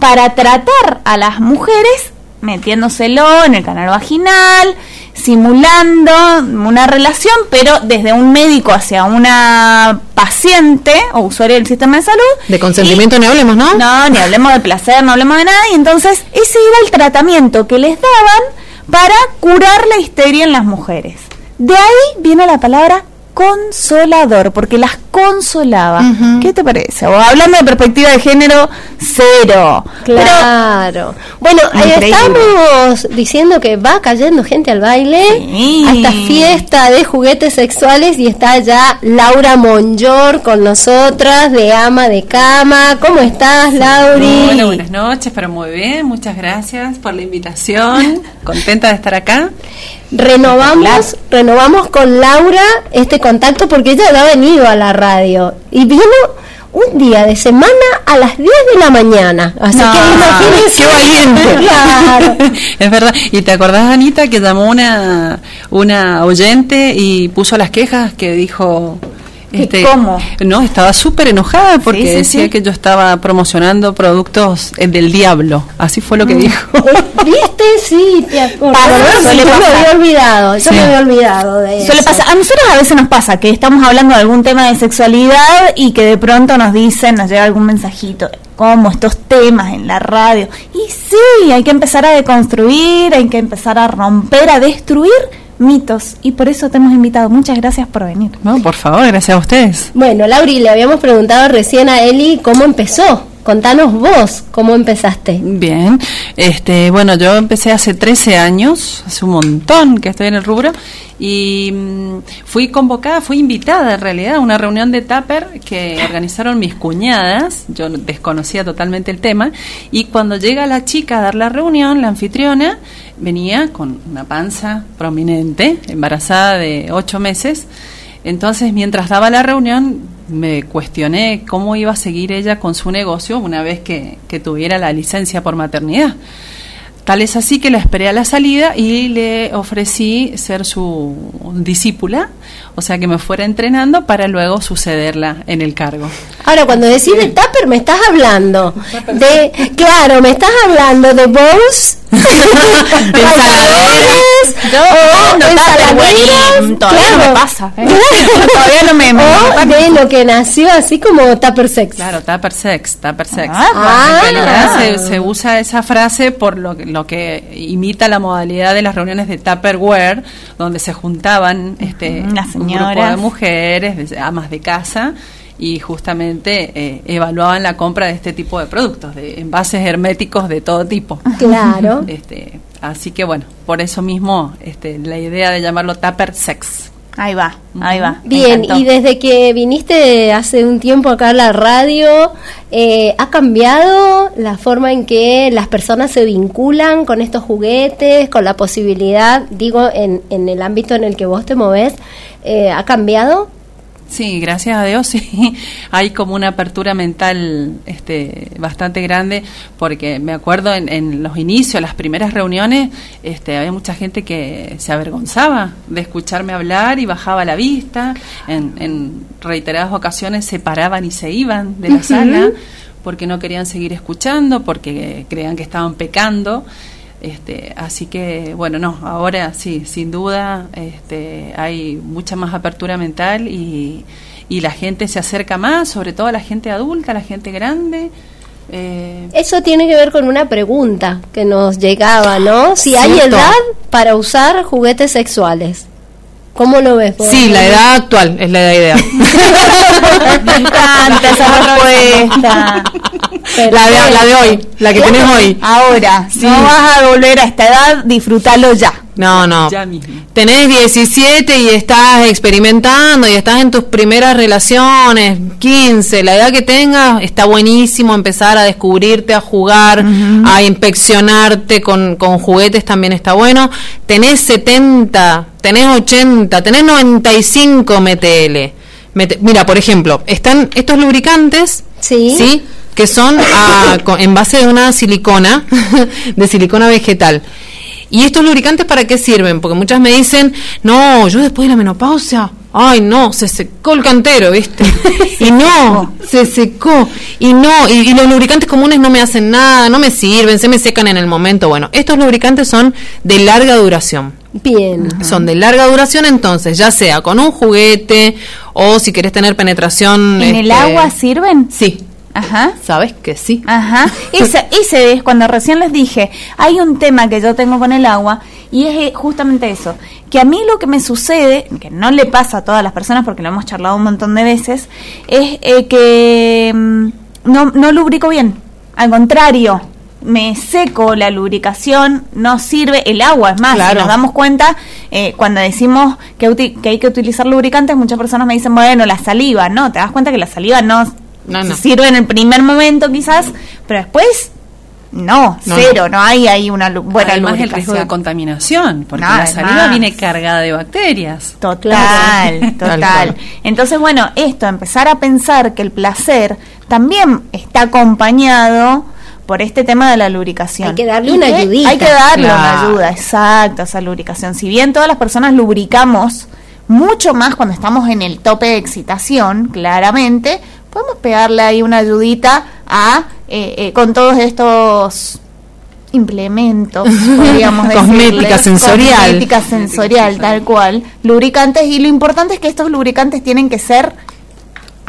para tratar a las mujeres metiéndoselo en el canal vaginal, simulando una relación, pero desde un médico hacia una paciente o usuario del sistema de salud. De consentimiento ni hablemos, ¿no? No, ni hablemos de placer, no hablemos de nada. Y entonces ese era el tratamiento que les daban para curar la histeria en las mujeres. De ahí viene la palabra consolador, porque las consolaba. ¿Qué te parece? O hablando de perspectiva de género, cero. Pero Claro. bueno, eh, Increíble. estamos diciendo que va cayendo gente al baile Sí. a esta fiesta de juguetes sexuales y está ya Laura Monjor con nosotras de ama de cama. ¿Cómo estás, Lauri? Bueno, buenas noches, pero muy bien, muchas gracias por la invitación, contenta de estar acá. Renovamos, renovamos con Laura este contacto porque ella ya ha venido a la radio y vino un día de semana a las 10 de la mañana. Así No, que imagínense. ¡Qué valiente! Claro. es verdad. ¿Y te acordás, Anita, que llamó una, una oyente y puso las quejas que dijo Este, ¿Cómo? No, estaba súper enojada porque Sí, sí, decía sí. que yo estaba promocionando productos eh, del diablo. Así fue lo Mm. que dijo. ¿Viste? Sí, te acuerdas. Pasa, Yo me había olvidado, yo Sí. me había olvidado de eso. a nosotros a veces nos pasa que estamos hablando de algún tema de sexualidad y que de pronto nos dicen, nos llega algún mensajito, como estos temas en la radio. Y sí, hay que empezar a deconstruir, hay que empezar a romper, a destruir mitos. Y por eso te hemos invitado. Muchas gracias por venir. No, por favor, gracias a ustedes. Bueno, Lauri, le habíamos preguntado recién a Eli cómo empezó. Contanos vos cómo empezaste. Bien, este, bueno, yo empecé hace 13 años, hace un montón que estoy en el rubro, y mm, fui convocada, fui invitada en realidad a una reunión de Tupper que organizaron mis cuñadas, yo desconocía totalmente el tema, y cuando llega la chica a dar la reunión, la anfitriona, venía con una panza prominente, embarazada de 8 meses, entonces, mientras daba la reunión, me cuestioné cómo iba a seguir ella con su negocio una vez que, que tuviera la licencia por maternidad. Tal es así que la esperé a la salida y le ofrecí ser su discípula, o sea que me fuera entrenando para luego sucederla en el cargo. Ahora, cuando decís de Tupper, me estás hablando de, claro, me estás hablando de bowls, De ralladores, o no, ensaladeras, todavía no me pasa, ¿eh? Todavía no me- o de lo que nació así como Tupper Sex. Claro, tupper sex, tupper sex. Ah, en realidad se, se usa esa frase por lo, que- lo que imita la modalidad de las reuniones de Tupperware, donde se juntaban este, un grupo de mujeres, de- amas de casa, y justamente eh, evaluaban la compra de este tipo de productos, de envases herméticos de todo tipo. Claro. Este, así que bueno, por eso mismo este, la idea de llamarlo Tupper Sex. Ahí va, ahí va. Bien, y desde que viniste hace un tiempo acá a la radio, eh, ¿ha cambiado la forma en que las personas se vinculan con estos juguetes, con la posibilidad, digo, en, en el ámbito en el que vos te movés, eh, ¿ha cambiado? Sí, gracias a Dios, sí. Hay como una apertura mental este, bastante grande, porque me acuerdo en, en los inicios, las primeras reuniones, este, había mucha gente que se avergonzaba de escucharme hablar y bajaba la vista. En, en reiteradas ocasiones se paraban y se iban de la sala porque no querían seguir escuchando, porque creían que estaban pecando. Este, así que, bueno, no, ahora sí, sin duda este, hay mucha más apertura mental y, y la gente se acerca más, sobre todo la gente adulta, la gente grande. Eh, Eso tiene que ver con una pregunta que nos llegaba, ¿no? Si hay Cierto. edad para usar juguetes sexuales. ¿Cómo lo ves? vos? Sí, la edad actual es la edad ideal. Me encanta esa respuesta. La, de, la de hoy, la que tenés hoy. Ahora, no vas a volver a esta edad, disfrútalo ya. No, no. Ya mismo. Tenés 17 y estás experimentando y estás en tus primeras relaciones, 15, la edad que tengas, está buenísimo empezar a descubrirte, a jugar, a inspeccionarte con, con juguetes, también está bueno. Tenés 70, tenés 80, tenés 95, metele. Mete- mira, por ejemplo, están estos lubricantes, Sí. ¿sí? Que son ah, en base de una silicona, de silicona vegetal. ¿Y estos lubricantes para qué sirven? Porque muchas me dicen, no, yo después de la menopausia, ay no, se secó el cantero, ¿viste? y no, se secó. Y no, y, y los lubricantes comunes no me hacen nada, no me sirven, se me secan en el momento. Bueno, estos lubricantes son de larga duración. Bien. Son de larga duración, entonces, ya sea con un juguete o si querés tener penetración. ¿En el este, agua sirven? Sí, Ajá. sabes que sí. Ajá. Ese, ese es cuando recién les dije, hay un tema que yo tengo con el agua y es eh, justamente eso, que a mí lo que me sucede, que no le pasa a todas las personas porque lo hemos charlado un montón de veces, es eh, que mm, no, no lubrico bien. Al contrario, me seco la lubricación, no sirve el agua. Es más, si Claro. nos damos cuenta, eh, cuando decimos que, que hay que utilizar lubricantes, muchas personas me dicen, bueno, la saliva, no, te das cuenta que la saliva no, No, no. sirve en el primer momento quizás, pero después no, No, cero, no, hay ahí una buena Además el riesgo de contaminación, porque No, la saliva además. viene cargada de bacterias. Total, Tal total. Entonces, bueno, esto, empezar a pensar que el placer también está acompañado por este tema de la lubricación. Hay que darle una ayudita. Hay que darle una ayuda, exacto, esa lubricación. Si bien todas las personas lubricamos mucho más cuando estamos en el tope de excitación, claramente, podemos pegarle ahí una ayudita a eh, eh, con todos estos implementos, podríamos Cosmética decirles. sensorial. Cosmética sensorial, tal cual. Lubricantes, y lo importante es que estos lubricantes tienen que ser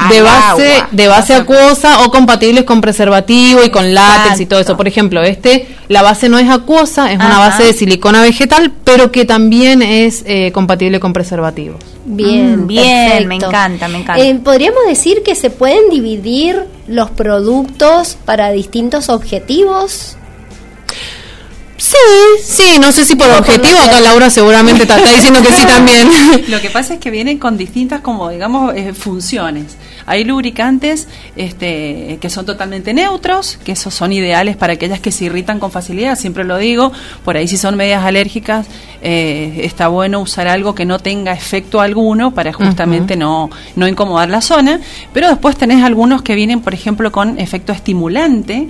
de base agua. de base acuosa o compatibles con preservativo y con látex y todo eso. Por ejemplo, este la base no es acuosa, es una base de silicona vegetal, pero que también es eh, compatible con preservativos. Bien, Mm, bien, perfecto. me encanta, me encanta. Eh, Podríamos decir que se pueden dividir los productos para distintos objetivos. Sí, sí, no sé si por objetivo, acá Laura seguramente está, está diciendo que sí también. Lo que pasa es que vienen con distintas, como digamos, eh, funciones. Hay lubricantes este, que son totalmente neutros, que esos son ideales para aquellas que se irritan con facilidad, siempre lo digo. Por ahí si son medias alérgicas, eh, está bueno usar algo que no tenga efecto alguno para justamente no, no incomodar la zona. Pero después tenés algunos que vienen, por ejemplo, con efecto estimulante,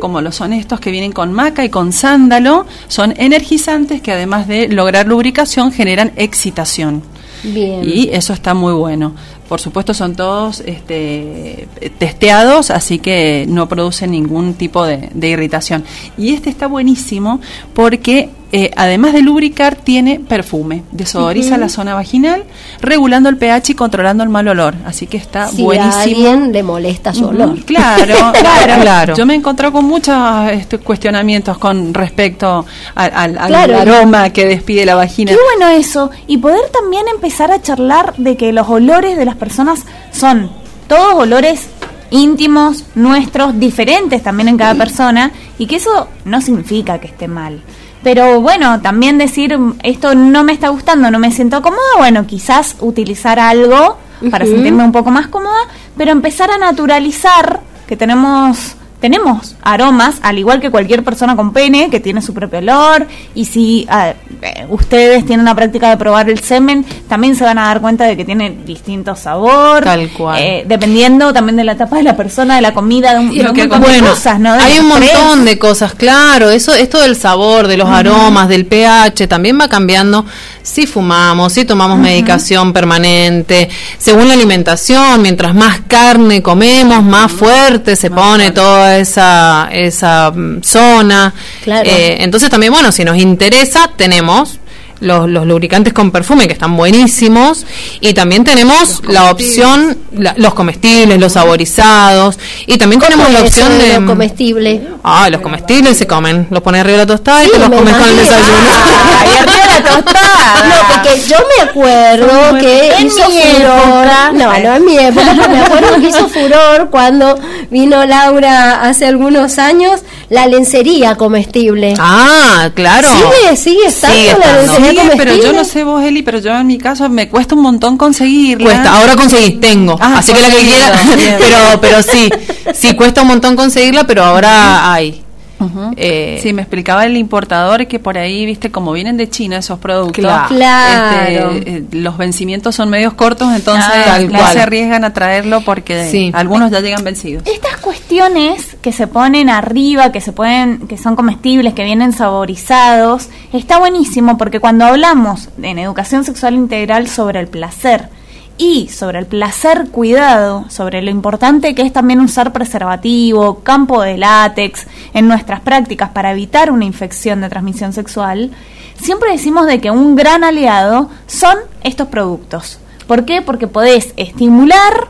como lo son estos que vienen con maca y con sándalo. Son energizantes que además de lograr lubricación generan excitación. Bien. Y eso está muy bueno. Por supuesto son todos este, testeados, así que no producen ningún tipo de, de irritación. Y este está buenísimo porque eh, además de lubricar tiene perfume, desodoriza la zona vaginal, regulando el pH y controlando el mal olor. Así que está si a buenísimo. alguien le molesta su olor. Claro, claro, Claro. Yo me he encontrado con muchos este, cuestionamientos con respecto al, al- al Claro. aroma que despide la vagina. Qué bueno eso. Y poder también empezar a charlar de que los olores de las personas son todos olores íntimos, nuestros, diferentes también en cada persona, y que eso no significa que esté mal. Pero bueno, también decir, "Mm, esto no me está gustando, no me siento cómoda, bueno, quizás utilizar algo para sentirme un poco más cómoda, pero empezar a naturalizar que tenemos tenemos aromas, al igual que cualquier persona con pene, que tiene su propio olor, y si ah, eh, ustedes tienen la práctica de probar el semen, también se van a dar cuenta de que tiene distinto sabor, Tal cual. eh, dependiendo también de la etapa de la persona, de la comida, de un, de lo un que montón de bueno, cosas, ¿no? De hay un montón de cosas, claro. Eso, esto del sabor, de los aromas, del pH, también va cambiando si fumamos, si tomamos medicación permanente, según la alimentación. Mientras más carne comemos, más fuerte se pone toda esa esa mm, zona. Claro. Eh, entonces también, bueno, si nos interesa, tenemos los, los lubricantes con perfume que están buenísimos y también tenemos la opción la- los comestibles los saborizados y también tenemos la ¿Cómo es opción de lo comestible. ah los comestibles se comen los pones arriba de la tostada y Sí, te los me comes con el desayuno Ay, arriba la tostada. No, porque yo me acuerdo que en hizo furor. No, no en mi época, pero me acuerdo que hizo furor cuando vino Laura hace algunos años la lencería comestible. ah claro ¿Sigue, sigue estando Sigue la lencería Sí, comestible? Pero yo no sé vos, Eli, pero yo en mi caso me cuesta un montón conseguirla. Cuesta, ahora conseguí, tengo. Ah, Así que la que quiera, pero, pero sí, sí cuesta un montón conseguirla, pero ahora hay. Eh, sí, me explicaba el importador que por ahí, viste, como vienen de China esos productos, Claro. Este, eh, los vencimientos son medios cortos, entonces Ah, no cual. se arriesgan a traerlo porque Sí. algunos ya llegan vencidos. Estas cuestiones que se ponen arriba, que se pueden, que son comestibles, que vienen saborizados, está buenísimo porque cuando hablamos en educación sexual integral sobre el placer y sobre el placer cuidado, sobre lo importante que es también usar preservativo, campo de látex en nuestras prácticas para evitar una infección de transmisión sexual, siempre decimos de que un gran aliado son estos productos. ¿Por qué? Porque podés estimular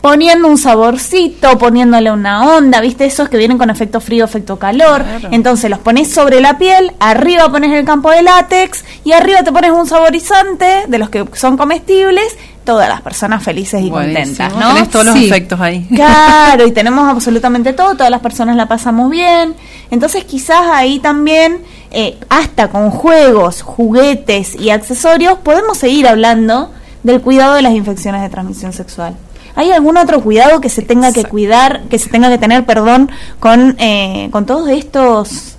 poniendo un saborcito, poniéndole una onda, ¿viste? Esos que vienen con efecto frío, efecto calor. Claro. Entonces los pones sobre la piel, arriba pones el campo de látex y arriba te pones un saborizante de los que son comestibles. Todas las personas felices y Buenísimo. contentas, ¿no? Tenés todos los Sí. efectos ahí. Claro, y tenemos absolutamente todo, todas las personas la pasamos bien. Entonces quizás ahí también, eh, hasta con juegos, juguetes y accesorios, podemos seguir hablando del cuidado de las infecciones de transmisión sexual. ¿Hay algún otro cuidado que se tenga que cuidar, que se tenga que tener, perdón, con, eh, con todos estos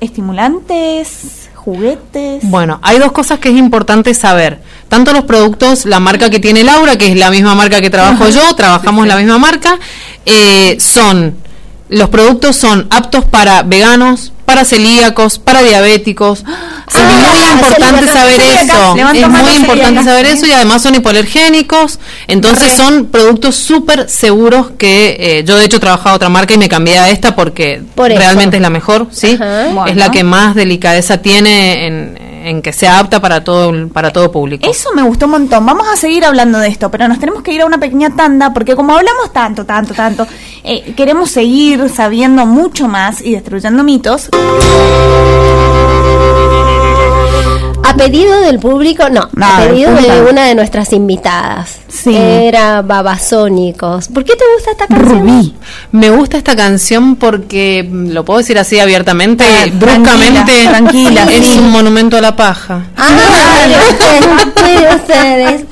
estimulantes, juguetes? Bueno, hay dos cosas que es importante saber. Tanto los productos, la marca que tiene Laura, que es la misma marca que trabajo yo, trabajamos la misma marca, eh, son los productos son aptos para veganos, para celíacos, para diabéticos. es muy importante saber eso. Es muy importante saber eso y además son hipoalergénicos. Entonces Re. son productos súper seguros que eh, yo de hecho he trabajado a otra marca y me cambié a esta porque Por realmente es la mejor, ¿sí? Ajá. Es Bueno. la que más delicadeza tiene en, en que sea apta para todo para todo público. Eso me gustó un montón. Vamos a seguir hablando de esto, pero nos tenemos que ir a una pequeña tanda porque como hablamos tanto, tanto, tanto, eh, queremos seguir sabiendo mucho más y destruyendo mitos. A pedido del público, no, No, a pedido de una de nuestras invitadas. Sí. Era Babasónicos. ¿Por qué te gusta esta canción? Rubí. Me gusta esta canción porque, mm, lo puedo decir así abiertamente, Ah, bruscamente, tranquila, tranquila, es sí. un monumento a la paja. Ah, ustedes.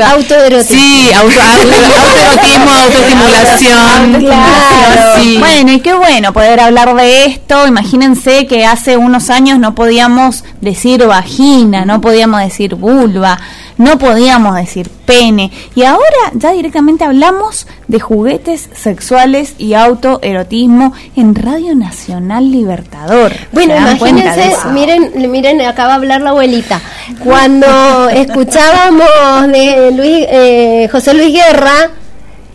Autoerotismo. Sí, auto- autoerotismo, autoestimulación. Claro. Sí. Bueno, y qué bueno poder hablar de esto. Imagínense que hace unos años no podíamos decir vagina, no podíamos decir vulva, no podíamos decir pene. Y ahora ya directamente hablamos de juguetes sexuales y autoerotismo en Radio Nacional Libertador. Bueno, ¿Se dan cuenta de imagínense, miren, miren, acaba de hablar la abuelita. Cuando escuchábamos de Luis, eh, José Luis Guerra,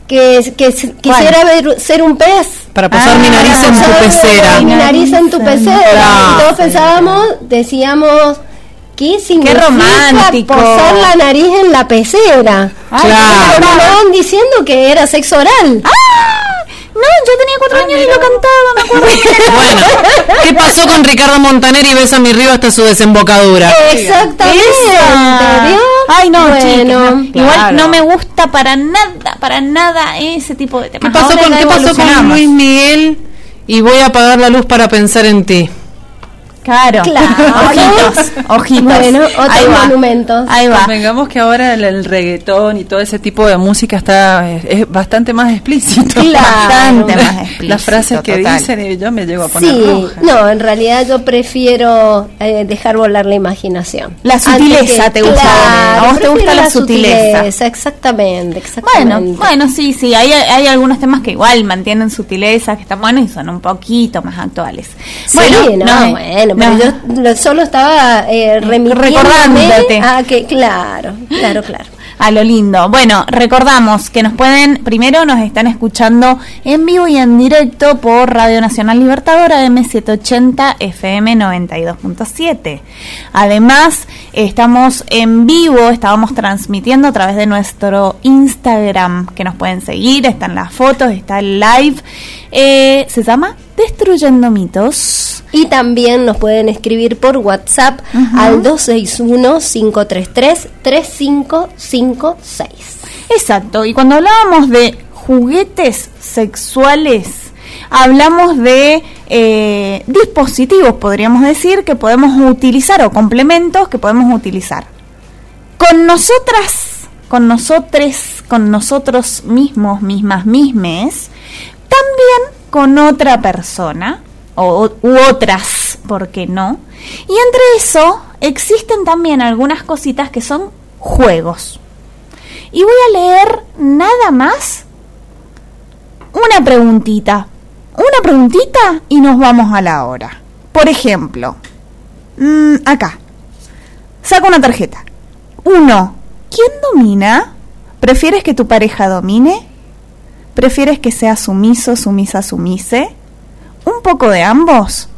que, quisiera ver- ser un pez. Para posar Ah, mi nariz en tu Posar pecera. Mi nariz en tu pecera. Claro. Y todos pensábamos, decíamos, ¿qué significa romántico. posar la nariz en la pecera? Ay, Claro. Estaban diciendo que era sexo oral. ¡Ah! No, yo tenía cuatro años y lo cantaba, me acuerdo. Bueno, ¿qué pasó con Ricardo Montaner y Besa mi río hasta su desembocadura? Exactamente. Ay, no, Bueno, no. Igual claro. no me gusta para nada, para nada ese tipo de ¿Qué temas. pasó, Ahora con, ¿qué pasó con. Luis Miguel? Y voy a apagar la luz para pensar en ti. Claro. Claro. Ojitos, ojitos. Bueno, otros Ahí va. monumentos. Ahí va. Convengamos que ahora el, el reggaetón y todo ese tipo de música está es, es bastante más explícito. Claro. Bastante más explícito, Las frases que total. dicen y yo me llego a poner Sí, roja. no, en realidad yo prefiero eh, dejar volar la imaginación. La sutileza te gusta, Claro, a vos te gusta la sutileza. Exactamente, Bueno, exactamente. bueno, sí, sí, hay, hay algunos temas que igual mantienen sutileza, que están buenos y son un poquito más actuales. Sí, no, no, bueno, pero no. yo lo- solo estaba eh, Recordándote. a que, claro, claro, claro. A lo lindo. Bueno, recordamos que nos pueden, primero nos están escuchando en vivo y en directo por Radio Nacional Libertadora M780 FM 92.7. Además, estamos en vivo, estábamos transmitiendo a través de nuestro Instagram, que nos pueden seguir, están las fotos, está el live. Eh, se llama Destruyendo Mitos. Y también nos pueden escribir por WhatsApp al 261-533-3556. Exacto, y cuando hablábamos de juguetes sexuales, hablamos de eh, dispositivos, podríamos decir, que podemos utilizar o complementos que podemos utilizar. Con nosotras, con nosotres, con nosotros mismos, mismas, mismes, también con otra persona, o, u otras, ¿por qué no? Y entre eso existen también algunas cositas que son juegos. Y voy a leer nada más una preguntita. Una preguntita y nos vamos a la hora. Por ejemplo, mm, acá. Saca una tarjeta. Uno. ¿Quién domina? ¿Prefieres que tu pareja domine? ¿Prefieres que sea sumiso, sumisa, sumise? ¿Un poco de ambos?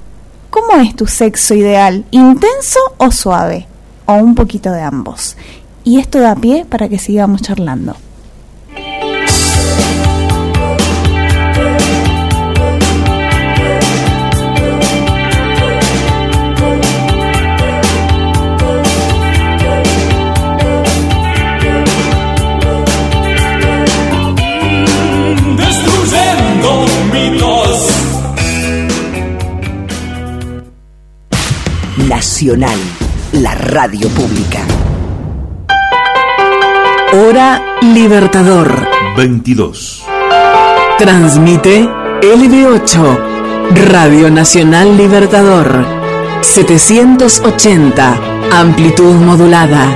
¿Cómo es tu sexo ideal? ¿Intenso o suave? ¿O un poquito de ambos? Y esto da pie para que sigamos charlando. Nacional, la radio pública. Hora Libertador. 22. Transmite LB8, Radio Nacional Libertador. 780, amplitud modulada.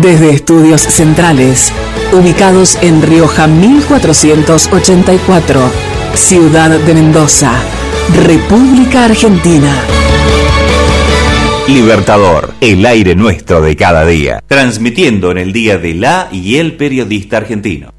Desde estudios centrales, ubicados en Rioja 1484, Ciudad de Mendoza, República Argentina. Libertador, el aire nuestro de cada día, transmitiendo en el día de la y el periodista argentino.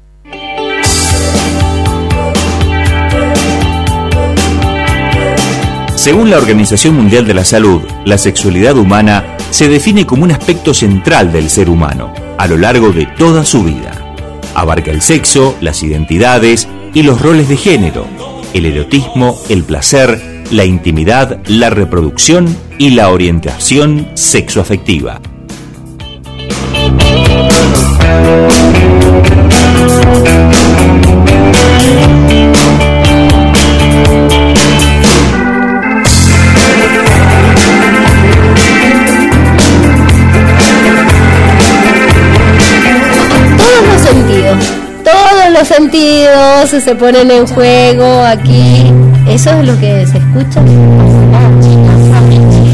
Según la Organización Mundial de la Salud, la sexualidad humana se define como un aspecto central del ser humano a lo largo de toda su vida. Abarca el sexo, las identidades y los roles de género, el erotismo, el placer, la intimidad, la reproducción y la orientación sexoafectiva. Todos los sentidos, todos los sentidos se ponen en juego aquí. Eso es lo que se escucha.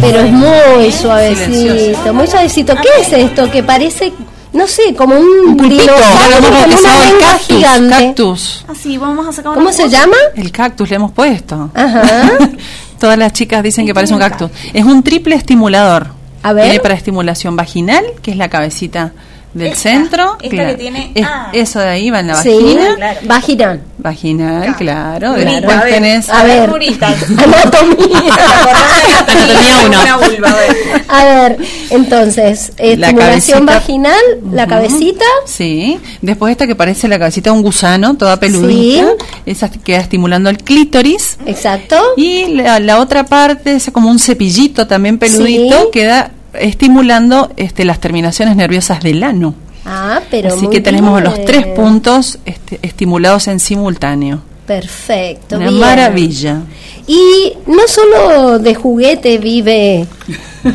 Pero es muy suavecito, muy suavecito. ¿Qué es esto? Que parece, no sé, como un, pulpito, hemos con bautizado una el lengua cactus, gigante. cactus. Así, vamos a sacar ¿Cómo se llama? El cactus le hemos puesto. Ajá. Todas las chicas dicen que parece un cactus. Es un triple estimulador. A ver. Tiene para estimulación vaginal, que es la cabecita del Esta, centro. esta que tiene- Es- ah. Eso de ahí va en la Sí, vagina. claro. vaginal. Vaginal, claro. Nurita, Después a ver. tenés. A ver, Nurita. anatomía. Anatomía uno. Una vulva, a ver. A ver, entonces, La estimulación vaginal, la cabecita. Sí. Después esta que parece la cabecita de un gusano, toda peludita. Esa queda estimulando el clítoris. Exacto. Y la, la otra parte, es como un cepillito también peludito, Sí. queda estimulando este, las terminaciones nerviosas del ano. Ah, pero Así muy que tenemos bien. los tres puntos este, estimulados en simultáneo. Perfecto. Una bien. maravilla. Y no solo de juguete vive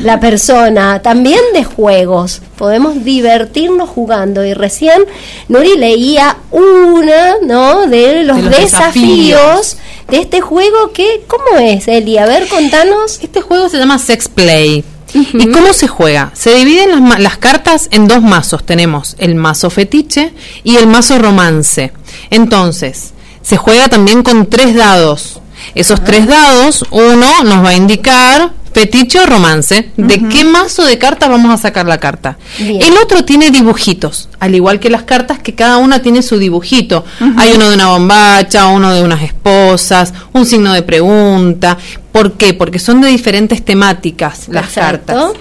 la persona, también de juegos. Podemos divertirnos jugando. Y recién Nuri leía una, ¿no? De los, De los desafíos, desafíos. de este juego que, ¿cómo es, Eli? A ver, contanos. Este juego se llama Sex Play. ¿Y cómo se juega? Se dividen las, las cartas en dos mazos. Tenemos el mazo fetiche y el mazo romance. Entonces, se juega también con tres dados. Esos tres dados, uno nos va a indicar fetiche o romance. ¿De qué mazo de cartas vamos a sacar la carta? Bien. El otro tiene dibujitos, al igual que las cartas que cada una tiene su dibujito. Hay uno de una bombacha, uno de unas esposas, un signo de pregunta. ¿Por qué? Porque son de diferentes temáticas las cartas.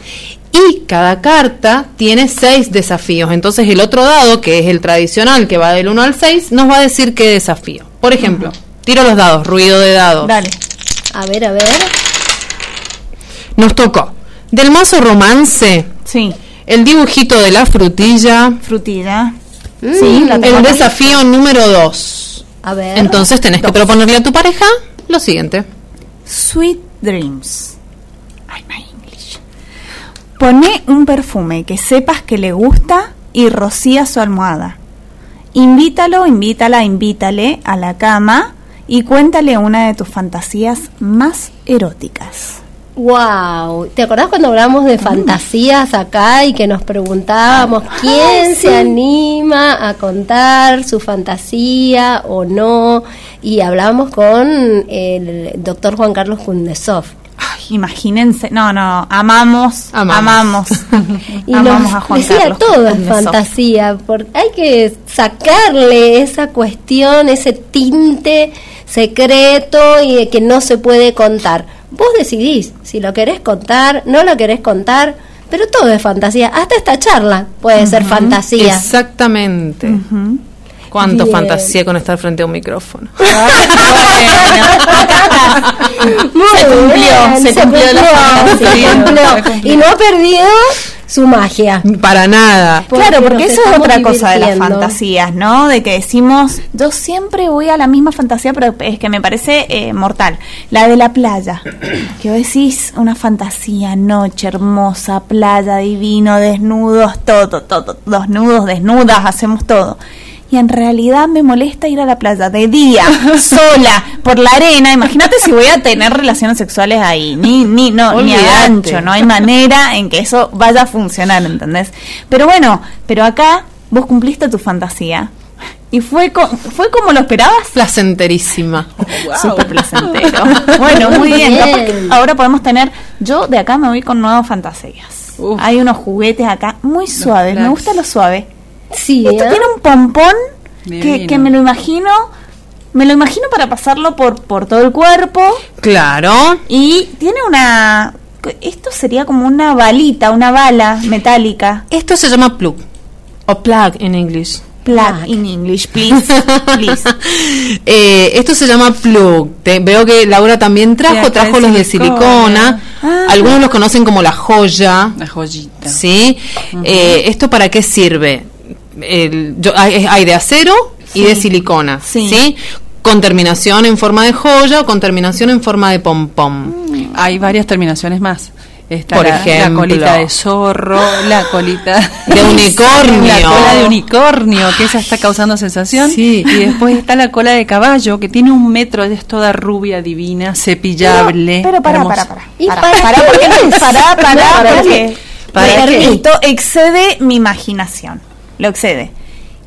Y cada carta tiene seis desafíos. Entonces el otro dado, que es el tradicional, que va del 1 al 6, nos va a decir qué desafío. Por ejemplo, tiro los dados, ruido de dados. Dale. A ver, a ver. Nos tocó del mazo romance, Sí. el dibujito de la frutilla, Frutilla. Mm, Sí, la el desafío número 2. A ver. Entonces tenés que proponerle a tu pareja lo siguiente. Sweet Dreams. Ay, my English. Pone un perfume que sepas que le gusta y rocía su almohada. Invítalo, invítala, invítale a la cama y cuéntale una de tus fantasías más eróticas. Wow, ¿te acordás cuando hablamos de fantasías acá y que nos preguntábamos quién se anima a contar su fantasía o no? Y hablábamos con el doctor Juan Carlos Kundesov. Ay, imagínense, no, no, amamos, amamos, Amamos. Y amamos nos a Juan decía Carlos. todo es fantasía, porque hay que sacarle esa cuestión, ese tinte secreto y de que no se puede contar. Vos decidís si lo querés contar, no lo querés contar, pero todo es fantasía. Hasta esta charla puede ser fantasía. Exactamente. Cuánto Bien. fantasía con estar frente a un micrófono. Muy Se cumplió, bien, se cumplió la fantasía. se cumplió. Se cumplió. Y no ha perdido su magia. Para nada. Claro, porque eso es otra cosa de las fantasías, ¿no? De que decimos, yo siempre voy a la misma fantasía, pero es que me parece eh, mortal. La de la playa. Que vos decís una fantasía, noche hermosa, playa, divino, desnudos, todo, todo, desnudos, desnudas, hacemos todo. Y en realidad me molesta ir a la playa de día, sola, por la arena. Imagínate si voy a tener relaciones sexuales ahí. Ni, ni, no, ni a ancho, no hay manera en que eso vaya a funcionar, ¿entendés? Pero bueno, pero acá vos cumpliste tu fantasía. ¿Y fue, co- fue como lo esperabas? Placenterísima. Súper placentero. bueno, muy bien. Ahora podemos tener. Yo de acá me voy con nuevas fantasías. Uf. Hay unos juguetes acá muy suaves. Me gusta lo suave. Sí, Esto ¿eh? tiene un pompón que, me lo imagino. Me lo imagino para pasarlo por, por todo el cuerpo. Claro. Y tiene una. Esto sería como una balita, una bala metálica. Esto se llama plug. O plug en inglés. Plug in English, please. please. Eh, esto se llama plug. Te- veo que Laura también trajo, trajo los de silicona. silicona. Ah. Algunos los conocen como la joya. La joyita. ¿Sí? Eh, ¿Esto para qué sirve? El- yo- hay, hay de acero y de silicona. Sí. Sí. Con terminación en forma de joya o con terminación en forma de pompón. Hay varias terminaciones más. Está Por la, ejemplo. la colita de zorro, la colita De unicornio. la cola de unicornio, que esa está causando sensación. Sí. Y después está la cola de caballo, que tiene un metro, es toda rubia, divina, cepillable. Pero para, hermosa. para, para. ¿Y para, para para, qué no- es? para, para, ¿Para ¿Para excede mi imaginación. Lo excede.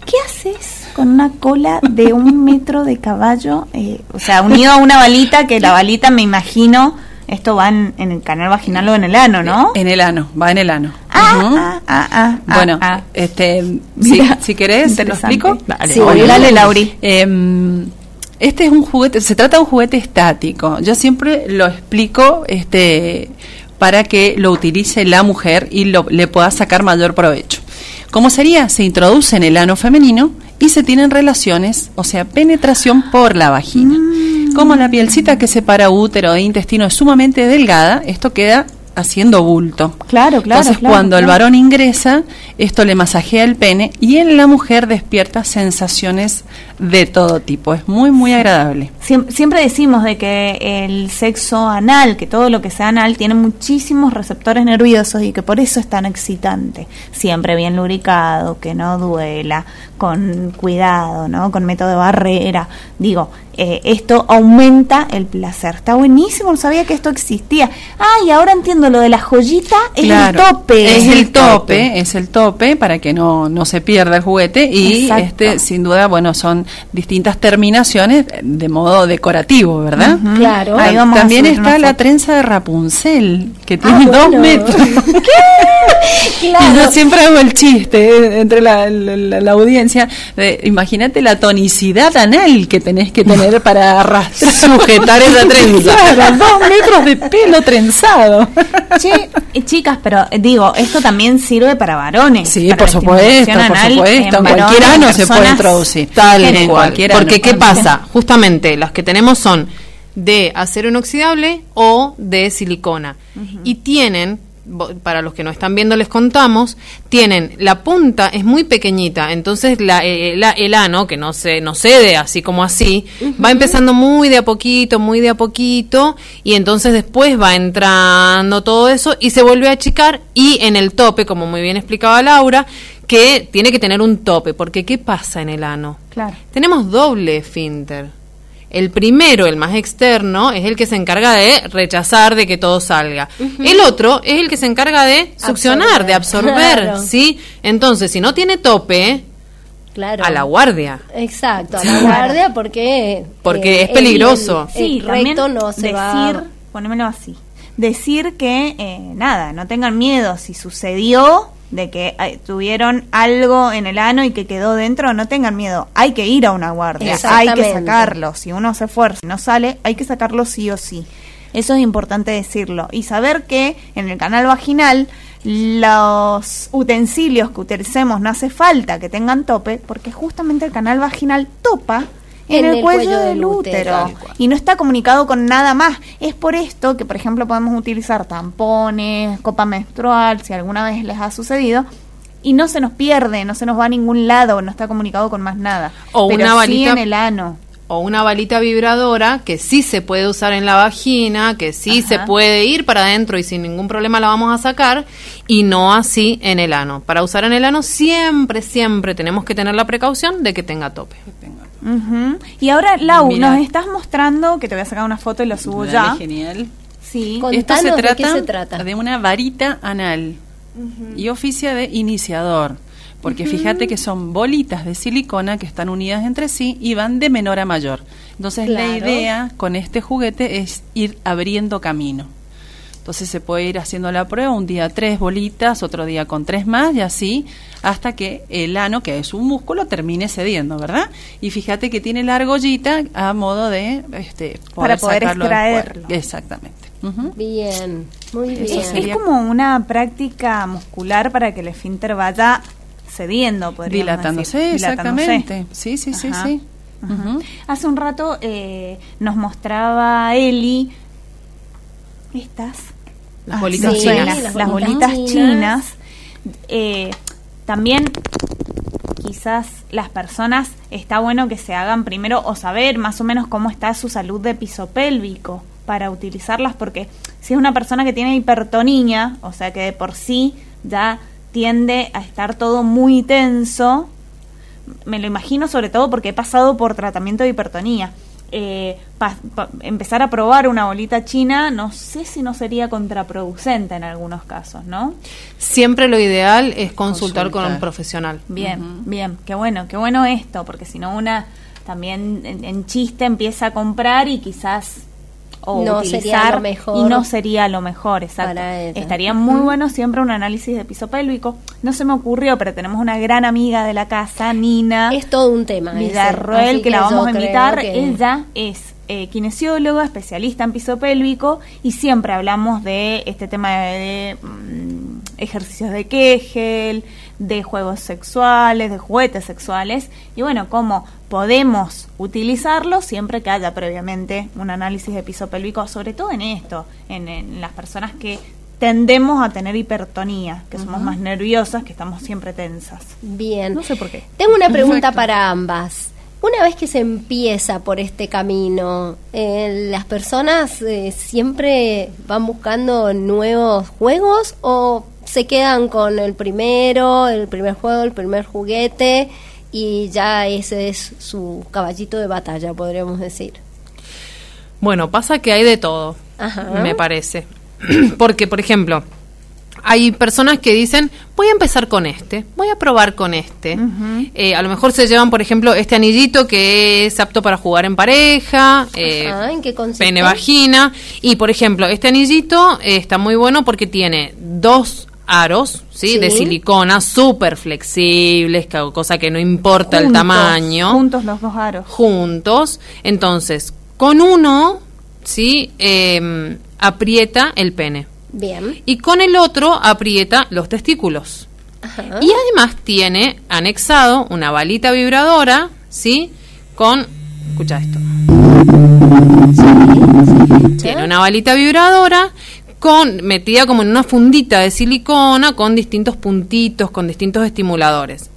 ¿Qué haces con una cola de un metro de caballo? Eh, o sea, unido a una balita, que la balita me imagino, esto va en, en el canal vaginal o en el ano, ¿no? En el ano, va en el ano. Ah, ah, ah, ah, ah, bueno, ah. este, si, Mira, si querés, ¿te lo explico? Dale, Sí. obvio. dale, Lauri. Em, este es un juguete, se trata de un juguete estático. Yo siempre lo explico este, para que lo utilice la mujer y lo- le pueda sacar mayor provecho. ¿Cómo sería? Se introduce en el ano femenino y se tienen relaciones, o sea, penetración por la vagina. Como la pielcita que separa útero e intestino es sumamente delgada, esto queda haciendo bulto. Claro, claro. Entonces, claro, cuando el varón ingresa, esto le masajea el pene y en la mujer despierta sensaciones de todo tipo. Es muy, muy agradable. Siem- Siempre decimos de que el sexo anal, que todo lo que sea anal, tiene muchísimos receptores nerviosos y que por eso es tan excitante. Siempre bien lubricado, que no duela, con cuidado, ¿no? Con método de barrera. Digo, eh, esto aumenta el placer. Está buenísimo, no sabía que esto existía. Ah, y ahora entiendo lo de la joyita, es Claro, el tope. Es el tope, es el tope para que no, no se pierda el juguete y Exacto. este sin duda, bueno, son distintas terminaciones de modo decorativo, ¿verdad? Claro. Ahí vamos a También está la trenza de Rapunzel, que Ah, tiene dos bueno. metros. Y yo siempre hago el chiste eh, entre la, la- la- la audiencia. Imagínate la tonicidad anal que tenés que tener para arrastrar, sujetar esa trenza. Claro, dos metros de pelo trenzado. Che, eh, chicas, pero eh, digo, esto también sirve para varones. Sí, para por supuesto, por supuesto. En cualquier ano se puede introducir. Tal cual. Porque, ¿qué pasa? Justamente, las que tenemos son de acero inoxidable o de silicona. Y tienen, para los que no están viendo les contamos, tienen la punta es muy pequeñita, entonces la, eh, la- el ano, que no se no cede así como así, va empezando muy de a poquito, muy de a poquito, y entonces después va entrando todo eso y se vuelve a achicar y en el tope, como muy bien explicaba Laura, que tiene que tener un tope, porque ¿qué pasa en el ano? Claro. Tenemos doble esfínter. El primero, el más externo, es el que se encarga de rechazar de que todo salga. El otro es el que se encarga de succionar, Absorber. de absorber, Claro. ¿sí? Entonces, si no tiene tope, Claro. a la guardia. Exacto, a la guardia porque... Porque es el- peligroso. El, Sí, recto no se decir, va... ponémelo así, decir que eh, nada, no tengan miedo si sucedió de que eh, tuvieron algo en el ano y que quedó dentro, no tengan miedo, hay que ir a una guardia, hay que sacarlo, si uno se esfuerza y no sale, hay que sacarlo sí o sí. Eso es importante decirlo. Y saber que en el canal vaginal los utensilios que utilicemos no hace falta que tengan tope porque justamente el canal vaginal topa en, el, cuello, del útero, útero. y no está comunicado con nada más. Es por esto que, por ejemplo, podemos utilizar tampones, copa menstrual, si alguna vez les ha sucedido, y no se nos pierde, no se nos va a ningún lado, no está comunicado con más nada. O Pero una sí balita- en el ano. O una balita vibradora que sí se puede usar en la vagina, que sí Ajá. se puede ir para adentro y sin ningún problema la vamos a sacar, y no así en el ano. Para usar en el ano siempre, siempre tenemos que tener la precaución de que tenga tope. Ujú. Y ahora, Lau, Mira. nos estás mostrando, que te voy a sacar una foto y lo subo Dale, ya. Genial. Sí. Con- Esto se de qué se trata. de una varita anal y oficia de iniciador. Porque fíjate que son bolitas de silicona que están unidas entre sí y van de menor a mayor. Entonces la idea con este juguete es ir abriendo camino. Entonces se puede ir haciendo la prueba, un día tres bolitas, otro día con tres más y así hasta que el ano, que es un músculo, termine cediendo, ¿verdad? Y fíjate que tiene la argollita a modo de este, Para poder sacarlo del extraerlo. Exactamente. Bien, muy bien. Es, sería- es como una práctica muscular para que el esfínter vaya cediendo, podríamos Dilatándose, decir. exactamente. Sí, sí, sí, Ajá. sí. Ujú. Hace un rato eh, nos mostraba Eli estas Las Ah, bolitas sí, chinas. las, bolitas chinas. chinas. Eh, también quizás las personas está bueno que se hagan primero o saber más o menos cómo está su salud de piso pélvico para utilizarlas porque si es una persona que tiene hipertonía, o sea que de por sí ya tiende a estar todo muy tenso, me lo imagino sobre todo porque he pasado por tratamiento de hipertonía. Eh, pa- pa- empezar a probar una bolita china, no sé si no sería contraproducente en algunos casos, ¿no? Siempre lo ideal es consultar, con un profesional. Bien, bien, qué bueno, qué bueno esto, porque si no una también en, en chiste empieza a comprar y quizás o No utilizar sería lo mejor y no sería lo mejor, exacto. Estaría muy bueno siempre un análisis de piso pélvico. No se me ocurrió, pero tenemos una gran amiga de la casa, Nina. Es todo un tema. Villarroel, así que la vamos a invitar. que- Ella es eh, kinesióloga, especialista en piso pélvico y siempre hablamos de este tema de, de, mm, ejercicios de Kegel, de juegos sexuales, de juguetes sexuales y bueno, cómo podemos utilizarlos siempre que haya previamente un análisis de piso pélvico, sobre todo en esto, en, en las personas que tendemos a tener hipertonía, que somos más nerviosas, que estamos siempre tensas. Bien. No sé por qué. Tengo una pregunta Perfecto. para ambas. Una vez que se empieza por este camino, eh, ¿las personas eh, siempre van buscando nuevos juegos o se quedan con el primero, el primer juego, el primer juguete y ya ese es su caballito de batalla, podríamos decir? Bueno, pasa que hay de todo, Ajá. me parece. Porque, por ejemplo, hay personas que dicen, voy a empezar con este, voy a probar con este. Eh, a lo mejor se llevan, por ejemplo, este anillito que es apto para jugar en pareja, eh, Ajá, ¿en qué pene vagina. Y, por ejemplo, este anillito eh, está muy bueno porque tiene dos aros, ¿sí? Sí. De silicona, súper flexibles, cosa que no importa el tamaño Juntos los dos aros. juntos. Entonces, con uno, ¿sí? Eh, aprieta el pene. Bien. Y con el otro aprieta los testículos. Ajá. Y además tiene anexado una balita vibradora, ¿sí? Con... Escucha esto. Tiene una balita vibradora con metida como en una fundita de silicona con distintos puntitos, con distintos estimuladores.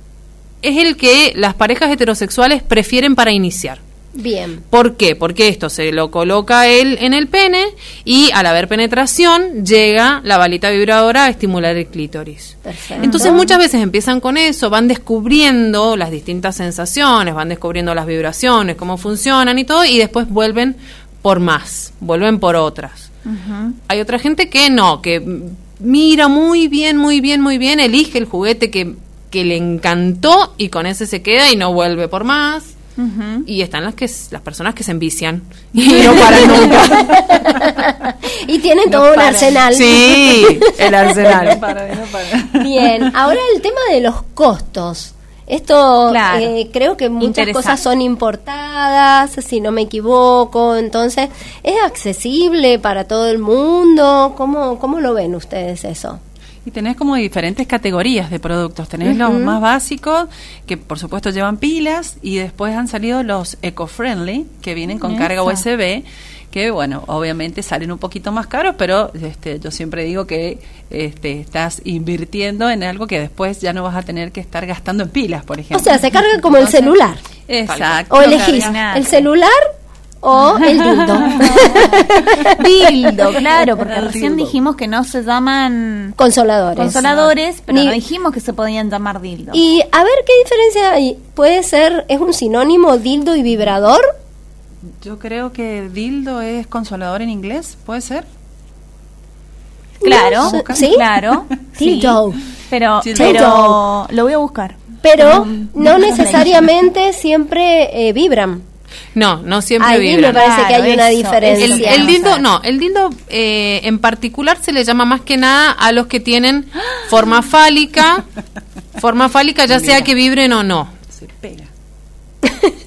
Es el que las parejas heterosexuales prefieren para iniciar. Bien. ¿Por qué? Porque esto se lo coloca él en el pene y al haber penetración llega la balita vibradora a estimular el clítoris. Perfecto. Entonces muchas veces empiezan con eso, van descubriendo las distintas sensaciones, van descubriendo las vibraciones, cómo funcionan y todo, y después vuelven por más, vuelven por otras. Hay otra gente que no, que mira muy bien, muy bien, muy bien, elige el juguete que, que le encantó y con ese se queda y no vuelve por más. Y están las que las personas que se envician y no paran nunca. Y tienen todo un arsenal. Sí, el arsenal. Bien, ahora el tema de los costos. Esto Claro. eh, creo que muchas cosas son importadas, si no me equivoco, entonces es accesible para todo el mundo. ¿Cómo, cómo lo ven ustedes eso? Y tenés como diferentes categorías de productos. Tenés los más básicos, que por supuesto llevan pilas, y después han salido los eco-friendly, que vienen con carga. USB, que bueno, obviamente salen un poquito más caros, pero este, yo siempre digo que este, estás invirtiendo en algo que después ya no vas a tener que estar gastando en pilas, por O ejemplo. sea, se carga como el celular. Exacto. O elegís el celular o el dildo. Dildo, claro, porque El recién dildo. dijimos que no se llaman Consoladores. consoladores, pero Ni- no dijimos que se podían llamar dildo. Y a ver qué diferencia hay. ¿Puede ser, es un sinónimo dildo y vibrador? Yo creo que dildo es consolador en inglés, ¿puede ser? Claro, ¿sí? claro. Dildo. Pero, Sí, pero lo voy a buscar. Pero Mm, no necesariamente siempre eh, vibran. No, no siempre Ahí vibran. me parece que hay una diferencia. El, el dildo, no, el dildo eh, en particular se le llama más que nada a los que tienen forma fálica, forma fálica ya sea que vibren o no. Se pega.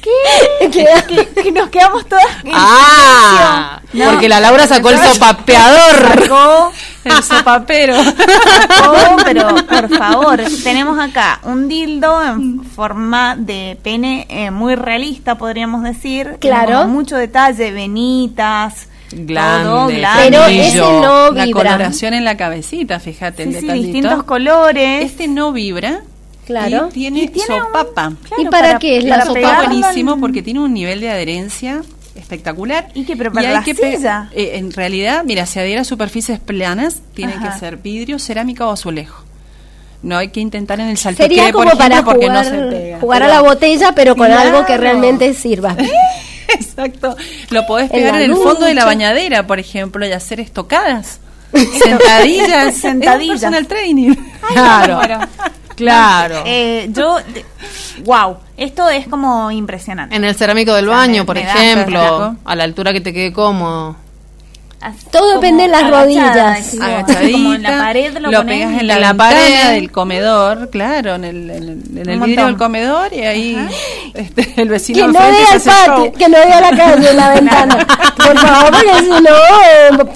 que, que nos quedamos todas en Ah. No. porque la Laura sacó el sopapeador. Sacó El sopapero. Oh, pero por favor, tenemos acá un dildo en forma de pene eh, muy realista, podríamos decir. Claro. como mucho detalle, venitas, Glande, todo, Pero ese no La vibra. coloración en la cabecita, fíjate, el Sí, sí, detallito. distintos colores. Este no vibra. Claro. Y tiene, Y tiene un- sopapa. Claro, ¿Y para qué es la para sopa? Está en- buenísimo porque tiene un nivel de adherencia espectacular. ¿Y qué, pero para hay la que silla? eh, en realidad, mira, si adhiera a superficies planas, tiene Ajá. que ser vidrio, cerámica o azulejo. No hay que intentar en el salpique, Sería por como para ejemplo, porque jugar, no se pega. jugar a la botella, pero con Claro. algo que realmente sirva. Exacto. Lo podés En pegar la en, el fondo de la bañadera, por ejemplo, y hacer estocadas. Sentadillas. Sentadillas. Es un personal training. Claro, Bueno, claro. eh, yo, wow, esto es como impresionante. En el cerámico del O sea, baño, me- por ejemplo, a la altura que te quede cómodo. Así Todo depende de las agachada, rodillas. Como en la pared lo, lo pones pegas en la, pared. del comedor, claro, en el, en el, en el Un vidrio del comedor y ahí este, el vecino Que no vea el patio, show. que no vea la calle, la ventana. Por favor, porque si no...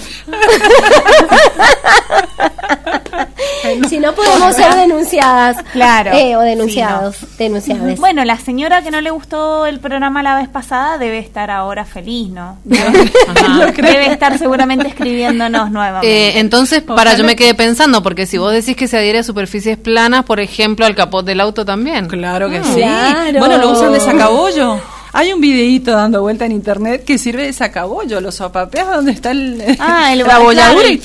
eh, si no podemos ser denunciadas. Claro. Eh, o denunciados. Denunciadas. Bueno, la señora que no le gustó el programa la vez pasada debe estar ahora feliz, ¿no? Ajá. debe estar seguramente escribiéndonos nuevamente. Eh, entonces, para yo me quedé pensando, porque si vos decís que se adhiere a superficies planas, por ejemplo, al capot del auto también. Claro que Ah, sí. claro. Bueno, lo usan de sacabollo. Hay un videíto dando vuelta en internet que sirve de sacabollo. Lo sopapeas donde está el, Ah, el la bolladura el y.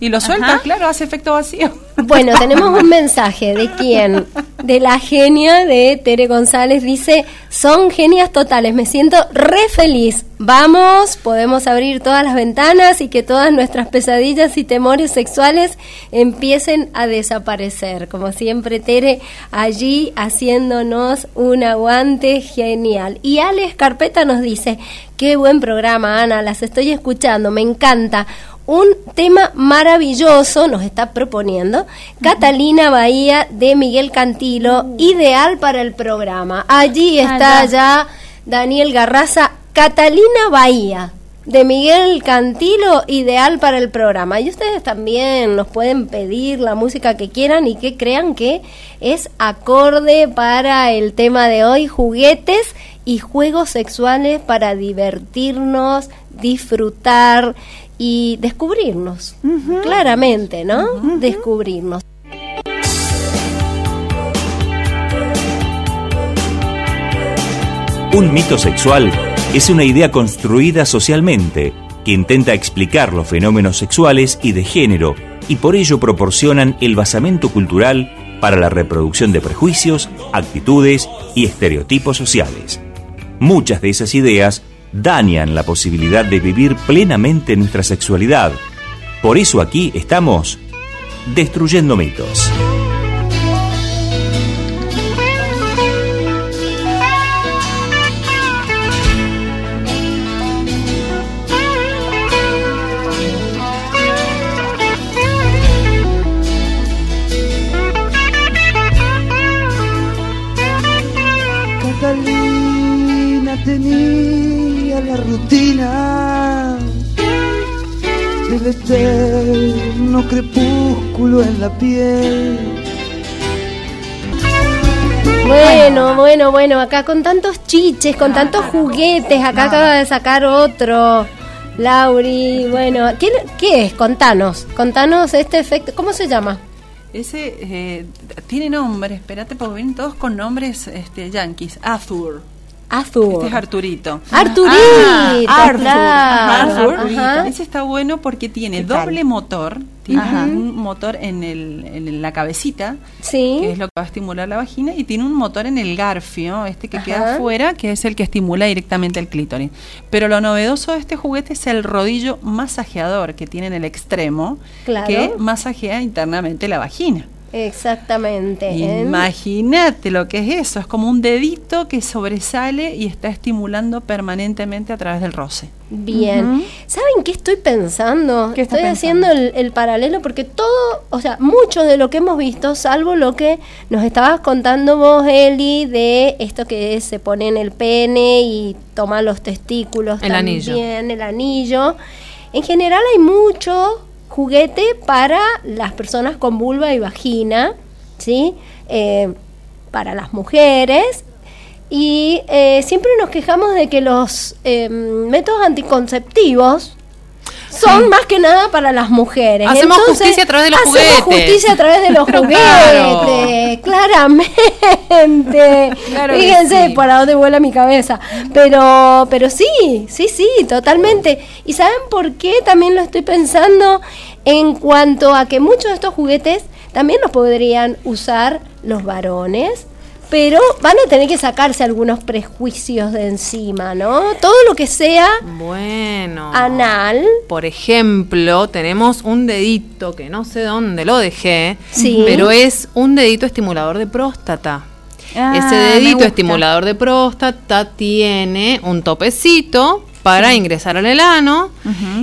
Y lo sueltas, Ajá. claro, hace efecto vacío. Bueno, tenemos un mensaje de quién? De la genia de Tere González. Dice, son genias totales, me siento re feliz. Vamos, podemos abrir todas las ventanas y que todas nuestras pesadillas y temores sexuales empiecen a desaparecer. Como siempre, Tere allí haciéndonos un aguante genial. Y Ale Carpeta nos dice, qué buen programa, Ana, las estoy escuchando, me encanta un tema maravilloso nos está proponiendo Catalina Bahía de Miguel Cantilo, ideal para el programa. Allí está ya Daniel Garraza, Catalina Bahía de Miguel Cantilo, ideal para el programa. Y ustedes también nos pueden pedir la música que quieran y que crean que es acorde para el tema de hoy, juguetes y juegos sexuales para divertirnos, disfrutar y descubrirnos, claramente, ¿no? Descubrirnos. Un mito sexual es una idea construida socialmente que intenta explicar los fenómenos sexuales y de género y por ello proporcionan el basamento cultural para la reproducción de prejuicios, actitudes y estereotipos sociales. Muchas de esas ideas dañan la posibilidad de vivir plenamente nuestra sexualidad. Por eso aquí estamos destruyendo mitos. Eterno crepúsculo en la piel. Bueno, bueno, bueno, acá con tantos chiches, con tantos juguetes, acá acaba de sacar otro. Lauri, bueno, ¿quién- ¿qué es? Contanos, contanos este efecto, ¿cómo se llama? Ese eh, tiene nombre, espérate, porque vienen todos con nombres este, yankees. Arthur. Azul. Este es Arturito. Arturito, Ah, Arthur. claro. Arthur. Ese está bueno porque tiene doble motor. Tiene Ajá. un motor en, el, en la cabecita, Sí. que es lo que va a estimular la vagina, y tiene un motor en el garfio, este que Ajá. queda afuera, que es el que estimula directamente el clítoris. Pero lo novedoso de este juguete es el rodillo masajeador que tiene en el extremo, Claro. que masajea internamente la vagina. Exactamente. ¿eh? Imagínate lo que es eso, es como un dedito que sobresale y está estimulando permanentemente a través del roce. Bien. ¿Saben qué estoy pensando? ¿Qué estoy pensando? haciendo el, el paralelo porque todo, o sea, mucho de lo que hemos visto, salvo lo que nos estabas contando vos, Eli, de esto que se pone en el pene y toma los testículos El también, anillo. el anillo. En general hay mucho juguete para las personas con vulva y vagina, ¿sí? Eh, para las mujeres. Y eh, siempre nos quejamos de que los eh, métodos anticonceptivos son más que nada para las mujeres. Hacemos justicia a través de los hacemos juguetes. justicia a través de los juguetes, claramente. Claro Fíjense sí. para dónde vuela mi cabeza. Pero, pero sí, sí, sí, totalmente. ¿Y saben por qué también lo estoy pensando? En cuanto a que muchos de estos juguetes también los podrían usar los varones. Pero van a tener que sacarse algunos prejuicios de encima, ¿no? Todo lo que sea Bueno. anal, Por ejemplo, tenemos un dedito que no sé dónde lo dejé, Sí. pero es un dedito estimulador de próstata. Ah, Ese dedito estimulador de próstata tiene un topecito para ingresar al elano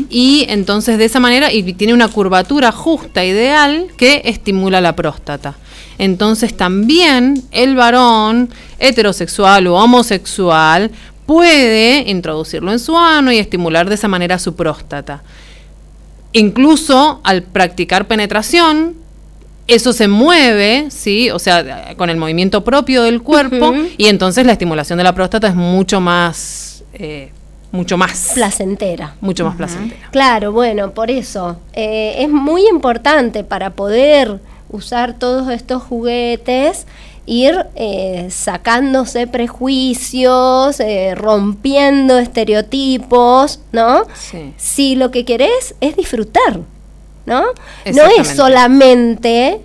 y entonces de esa manera y tiene una curvatura justa ideal que estimula la próstata. Entonces también el varón heterosexual o homosexual puede introducirlo en su ano y estimular de esa manera su próstata. Incluso al practicar penetración, eso se mueve, ¿sí? O sea, con el movimiento propio del cuerpo y entonces la estimulación de la próstata es mucho más, eh, mucho más, placentera. mucho más placentera. Claro, bueno, por eso eh, es muy importante para poder usar todos estos juguetes, ir eh, sacándose prejuicios, eh, rompiendo estereotipos, ¿no? Sí. Si lo que querés es disfrutar, ¿no? No es solamente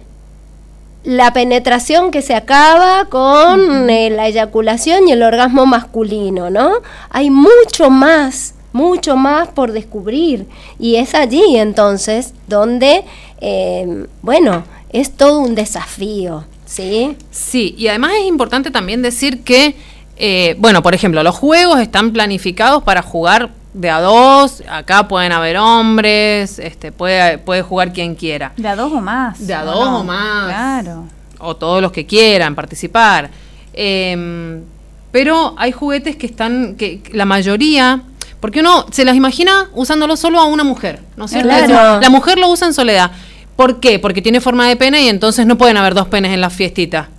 la penetración que se acaba con eh, la eyaculación y el orgasmo masculino, ¿no? Hay mucho más, mucho más por descubrir. Y es allí entonces donde, eh, bueno, es todo un desafío, ¿sí? Sí, y además es importante también decir que, eh, bueno, por ejemplo, los juegos están planificados para jugar de a dos, acá pueden haber hombres, este, puede, puede jugar quien quiera. De a dos o más. De a ¿o dos no? o más. Claro. o todos los que quieran participar. Em, pero hay juguetes que están, que que la mayoría, porque uno se las imagina usándolo solo a una mujer, ¿no es cierto? Claro. La mujer lo usa en soledad. ¿Por qué? Porque tiene forma de pene y entonces no pueden haber dos penes en la fiestita.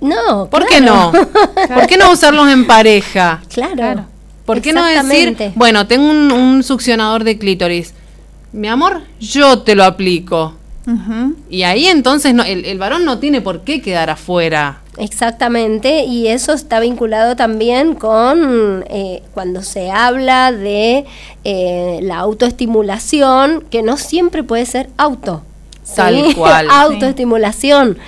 No, ¿Por qué no? ¿Por qué no usarlos en pareja? claro. Claro. ¿Por qué no decir, bueno, tengo un, un succionador de clítoris? Mi amor, yo te lo aplico. Y ahí entonces no, el, el varón no tiene por qué quedar afuera. Exactamente, y eso está vinculado también con eh, cuando se habla de eh, la autoestimulación, que no siempre puede ser auto. ¿sí? Tal cual. autoestimulación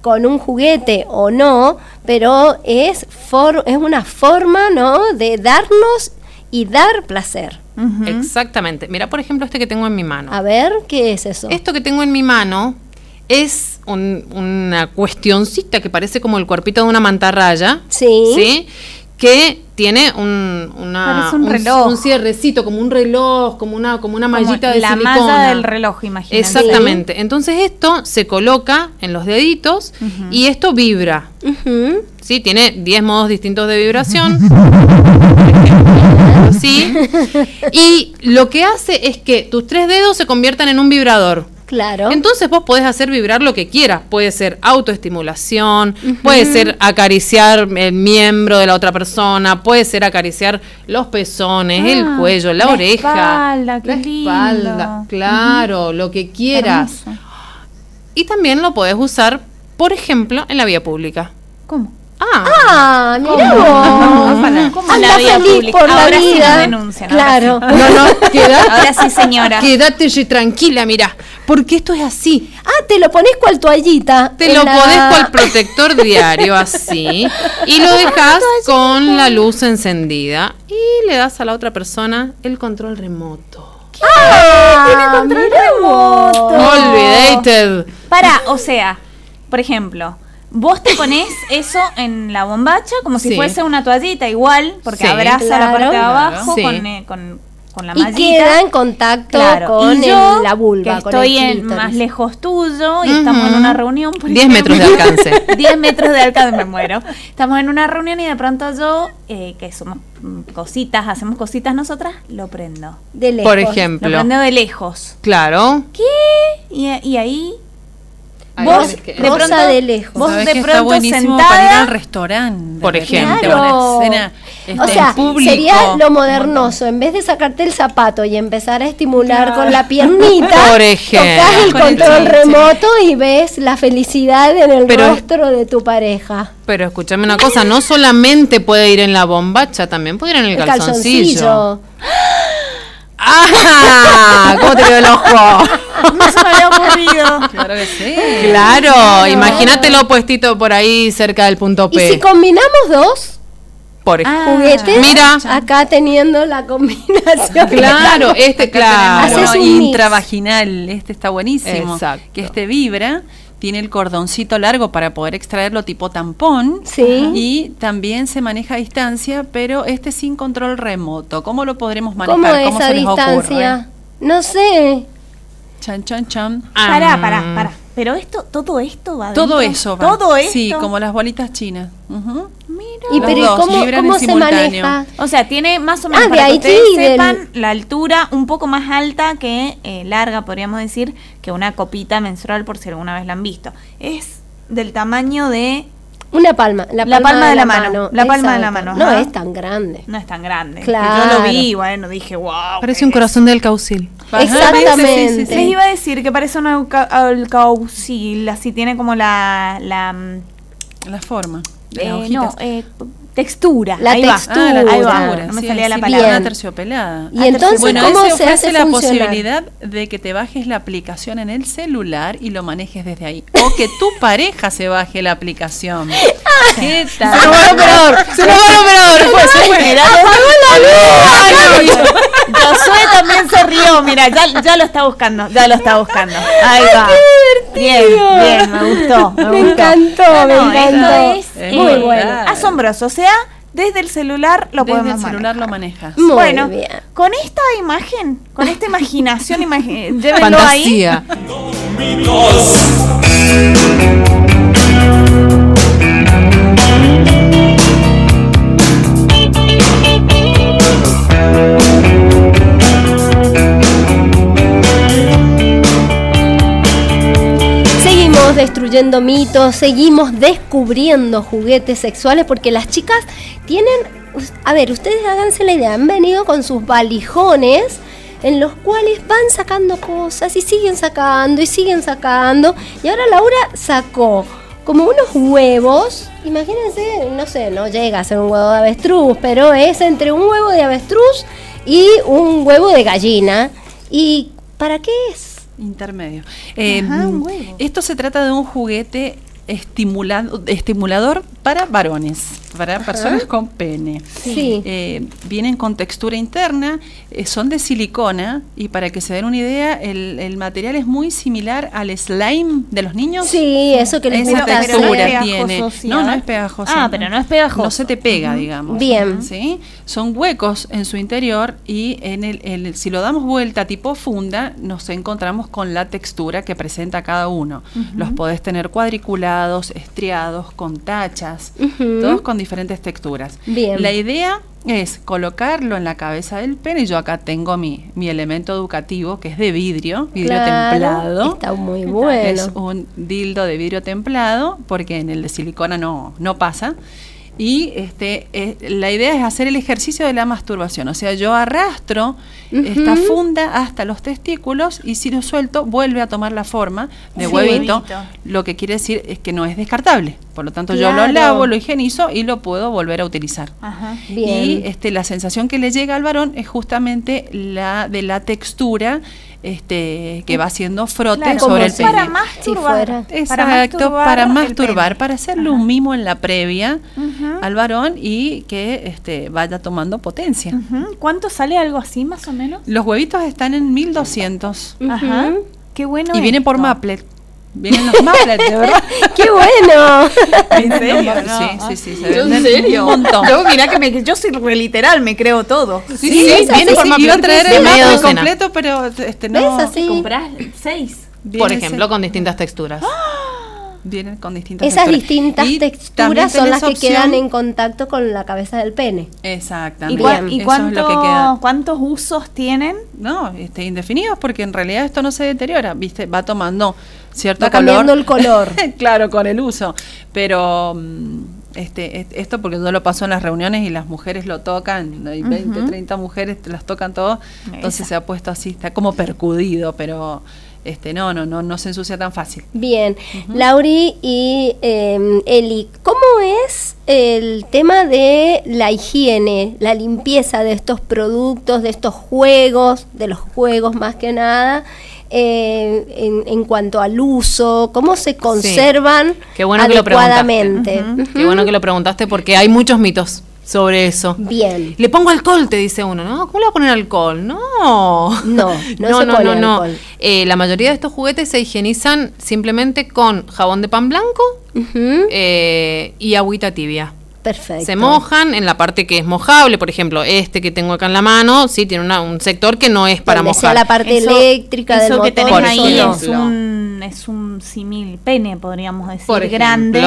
con un juguete o no, pero es, for- es una forma ¿no? de darnos y dar placer. Exactamente. Mira, por ejemplo, este que tengo en mi mano. A ver, ¿qué es eso? Esto que tengo en mi mano es un- una cuestioncita que parece como el cuerpito de una mantarraya. Sí. Que tiene un, una, un reloj. un cierrecito, como un reloj, como una, como una Como mallita de la silicona. malla del reloj, imagínate. Exactamente. Entonces esto se coloca en los deditos y esto vibra. Sí, tiene 10 modos distintos de vibración. sí. Y lo que hace es que tus tres dedos se conviertan en un vibrador. Claro. Entonces vos podés hacer vibrar lo que quieras. Puede ser autoestimulación, puede ser acariciar el miembro de la otra persona, puede ser acariciar los pezones, el Ah, cuello, la, la oreja, espalda, la espalda, claro, lo que quieras. Hermoso. Y también lo podés usar, por ejemplo, en la vía pública. ¿Cómo? Ah, Ah, mira vos. Ojalá. ¿Cómo Anda la feliz por la Ahora sí vida. denuncian, ahora Claro. sí. no, no, queda- Ahora sí, señora. Quédate tranquila, mira, porque esto es así. Ah, te lo pones cual toallita. Te lo la- podés con protector diario así y lo dejas con la luz encendida y le das a la otra persona el control remoto. Ah, tiene control remoto. Olvidated. Para, o sea, por ejemplo, vos te pones eso en la bombacha como si Sí. fuese una toallita igual, porque Sí. abraza la parte de abajo con, eh, con, con la Y mallita. queda en contacto Claro, con y yo, el- la vulva, que con estoy el en, más lejos tuyo y estamos en una reunión. por 10 metros de alcance. 10 metros de alcance, me muero. Estamos en una reunión y de pronto yo, eh, que somos cositas, hacemos cositas nosotras, lo prendo. De lejos. Por Lo ejemplo. prendo de lejos. Claro. ¿Qué? Y, y ahí vos de Rosa de lejos. vos de que está pronto buenísimo sentada para ir al restaurante. Por ejemplo. una Claro. escena, este, o sea, público. sería lo modernoso. En vez de sacarte el zapato y empezar a estimular Claro. con la piernita, Por ejemplo. tocas el Con el control remoto y ves la felicidad en el Pero- rostro de tu pareja. Pero escúchame una cosa, no solamente puede ir en la bombacha, también puede ir en el, El calzoncillo. calzoncillo. ¡Ah! ¿Cómo te quedó el ojo? no se me había ocurrido. Claro que sí. Claro, imagínatelo puestito por ahí cerca del punto Y P. si combinamos dos por ejemplo. Ah, juguetes, Mira. acá teniendo la combinación. Claro, este Acá claro. Haces un intravaginal, este está buenísimo. Exacto. Que este vibra, tiene el cordoncito largo para poder extraerlo tipo tampón. Sí. Y también se maneja a distancia, pero este sin control remoto. ¿Cómo lo podremos manejar? ¿Cómo ¿Cómo a se les distancia? ocurre? No sé. Chan, chan, chan. Pará, Ah. pará, pará. Pero esto, todo esto va Todo dentro? eso va. Todo esto. Sí, como las bolitas chinas. ¿Y Los pero ¿y dos cómo, vibran cómo en se simultáneo. maneja? O sea, tiene más o menos Ah, de para que ahí ustedes sí, del- sepan la altura un poco más alta que eh, larga, podríamos decir, que una copita menstrual, por si alguna vez la han visto. Es del tamaño de Una palma. La palma, La palma de la mano, la palma de la mano, No ajá. es tan grande. no es tan grande. Claro. Yo lo vi, bueno, dije, wow. Parece un corazón del caucil. Exactamente. sí, sí, sí, Les iba a decir que parece alca- alcaucil, así tiene como la, la mm, La forma. de las eh, hojitas. no, eh, textura. La ahí va. textura. Ah, la Ahí va, no me sí, salía la sí, palabra. Una Bien. terciopelada. Y entonces, bueno, ¿cómo ese se ofrece hace la funcionar? posibilidad de que te bajes la aplicación en el celular y lo manejes desde ahí. O que tu pareja se baje la aplicación. ¿Qué tal? ¡Se nos va el operador! ¡Se nos va el operador! Fue, se fue. Mirá, Ay, no, Josué también se rió, mira, ya, ya lo está buscando, ya lo está buscando. Ahí va. Bien, bien, me gustó. Me, Me gustó. encantó, No, me no, encantó. Es Es Muy bueno. asombroso, o sea, desde el celular lo Desde podemos el celular manejar. lo manejas. Muy bueno, bien. con esta imagen, con esta imaginación, imagi- llévenlo ahí. Fantasía. Seguimos destruyendo mitos, seguimos descubriendo juguetes sexuales porque las chicas tienen, a ver, ustedes háganse la idea, han venido con sus valijones en los cuales van sacando cosas y siguen sacando y siguen sacando y ahora Laura sacó como unos huevos, imagínense, no sé, no llega a ser un huevo de avestruz, pero es entre un huevo de avestruz y un huevo de gallina. ¿Y para qué es? Intermedio. Eh, Ajá, huevo. esto se trata de un juguete estimulado, estimulador para varones, para personas con pene. Sí. Eh, vienen con textura interna, eh, son de silicona y para que se den una idea, el, el material es muy similar al slime de los niños. Sí, eso que les Esa gusta hacer. textura pegajoso, tiene. sí, no, no es pegajoso. Ah, pero no es pegajoso. No se te pega, digamos. Bien. ¿sí? Son huecos en su interior y en el, el- si lo damos vuelta tipo funda, nos encontramos con la textura que presenta cada uno. Los podés tener cuadriculados, estriados, con tachas, todos con diferentes texturas. Bien. La idea es colocarlo en la cabeza del pene. Yo acá tengo mi, mi elemento educativo que es de vidrio, vidrio Claro, templado. Está muy bueno. Es un dildo de vidrio templado, porque en el de silicona no, no pasa. Y este, eh, la idea es hacer el ejercicio de la masturbación. O sea, yo arrastro esta funda hasta los testículos y si lo suelto vuelve a tomar la forma de Sí. huevito. Huevito. Lo que quiere decir es que no es descartable. Por lo tanto, yo lo lavo, lo higienizo y lo puedo volver a utilizar. Ajá. Bien. Y este, la sensación que le llega al varón es justamente la de la textura este, que va haciendo frote Claro, sobre el si pene. para Si masturbar. fuera. Exacto, para masturbar, pene. para hacerle un mimo en la previa al varón y que este, vaya tomando potencia. ¿Cuánto sale algo así más o menos? Los huevitos están en 1200 Ujú. Ajá. Qué bueno. y viene por. Maplet. Vienen los mufflets, de verdad. ¡Qué bueno! ¿En serio? No. Sí, sí, sí, se ¿En serio? un montón. Yo, mirá que me, yo soy re literal, me creo todo. Sí, sí, viene forma iba a traer el docena. completo, pero este no. ¿Ves así? Comprás seis. Por ejemplo, ese- con distintas texturas. Vienen con distintas Esas texturas. distintas Y texturas son las que opción- quedan en contacto con la cabeza del pene. ¿Y, Exactamente. cua- y Eso es lo que queda. cuántos usos tienen? No, este, indefinidos, porque en realidad esto no se deteriora, ¿viste? Va tomando cierto Va color. cambiando el color. claro, con el uso. Pero mm, este, es- esto porque yo lo paso en las reuniones y las mujeres lo tocan, hay 20, 30 mujeres, te las tocan todo, entonces Esa. se ha puesto así, está como percudido, pero este no, no, no, no se ensucia tan fácil. Bien, Lauri y eh, Eli, ¿cómo es el tema de la higiene, la limpieza de estos productos, de estos juegos, de los juegos más que nada, eh, en, en cuanto al uso, cómo se conservan Qué bueno que lo preguntaste. adecuadamente? Qué bueno que lo preguntaste porque hay muchos mitos sobre eso. Bien. Le pongo alcohol, te dice uno, ¿no? ¿Cómo le voy a poner alcohol? No. No, no se pone alcohol. Eh, la mayoría de estos juguetes se higienizan simplemente con jabón de pan blanco Ujú, eh, y agüita tibia. Perfecto. Se mojan en la parte que es mojable, por ejemplo, este que tengo acá en la mano, sí, tiene una- un sector que no es para Donde sea mojar. la parte Eso- eléctrica del Eso que motor. tenés Por ahí ejemplo. es un, es un simil pene, podríamos decir, Por grande.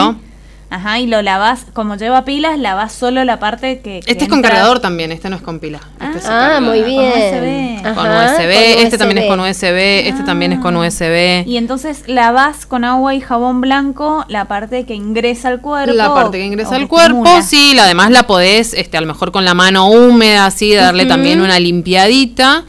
Ajá, y lo lavas, como lleva pilas, lavas solo la parte que. que Este es con entra- cargador también, este no es con pila. Este se Ah, carga muy Con bien. USB. Con USB, este también es con USB, este también es con USB. Y entonces lavas con agua y jabón blanco la parte que ingresa al cuerpo. La parte que ingresa al cuerpo, estimula. sí, la demás la podés, este, a lo mejor con la mano húmeda, así, darle también una limpiadita.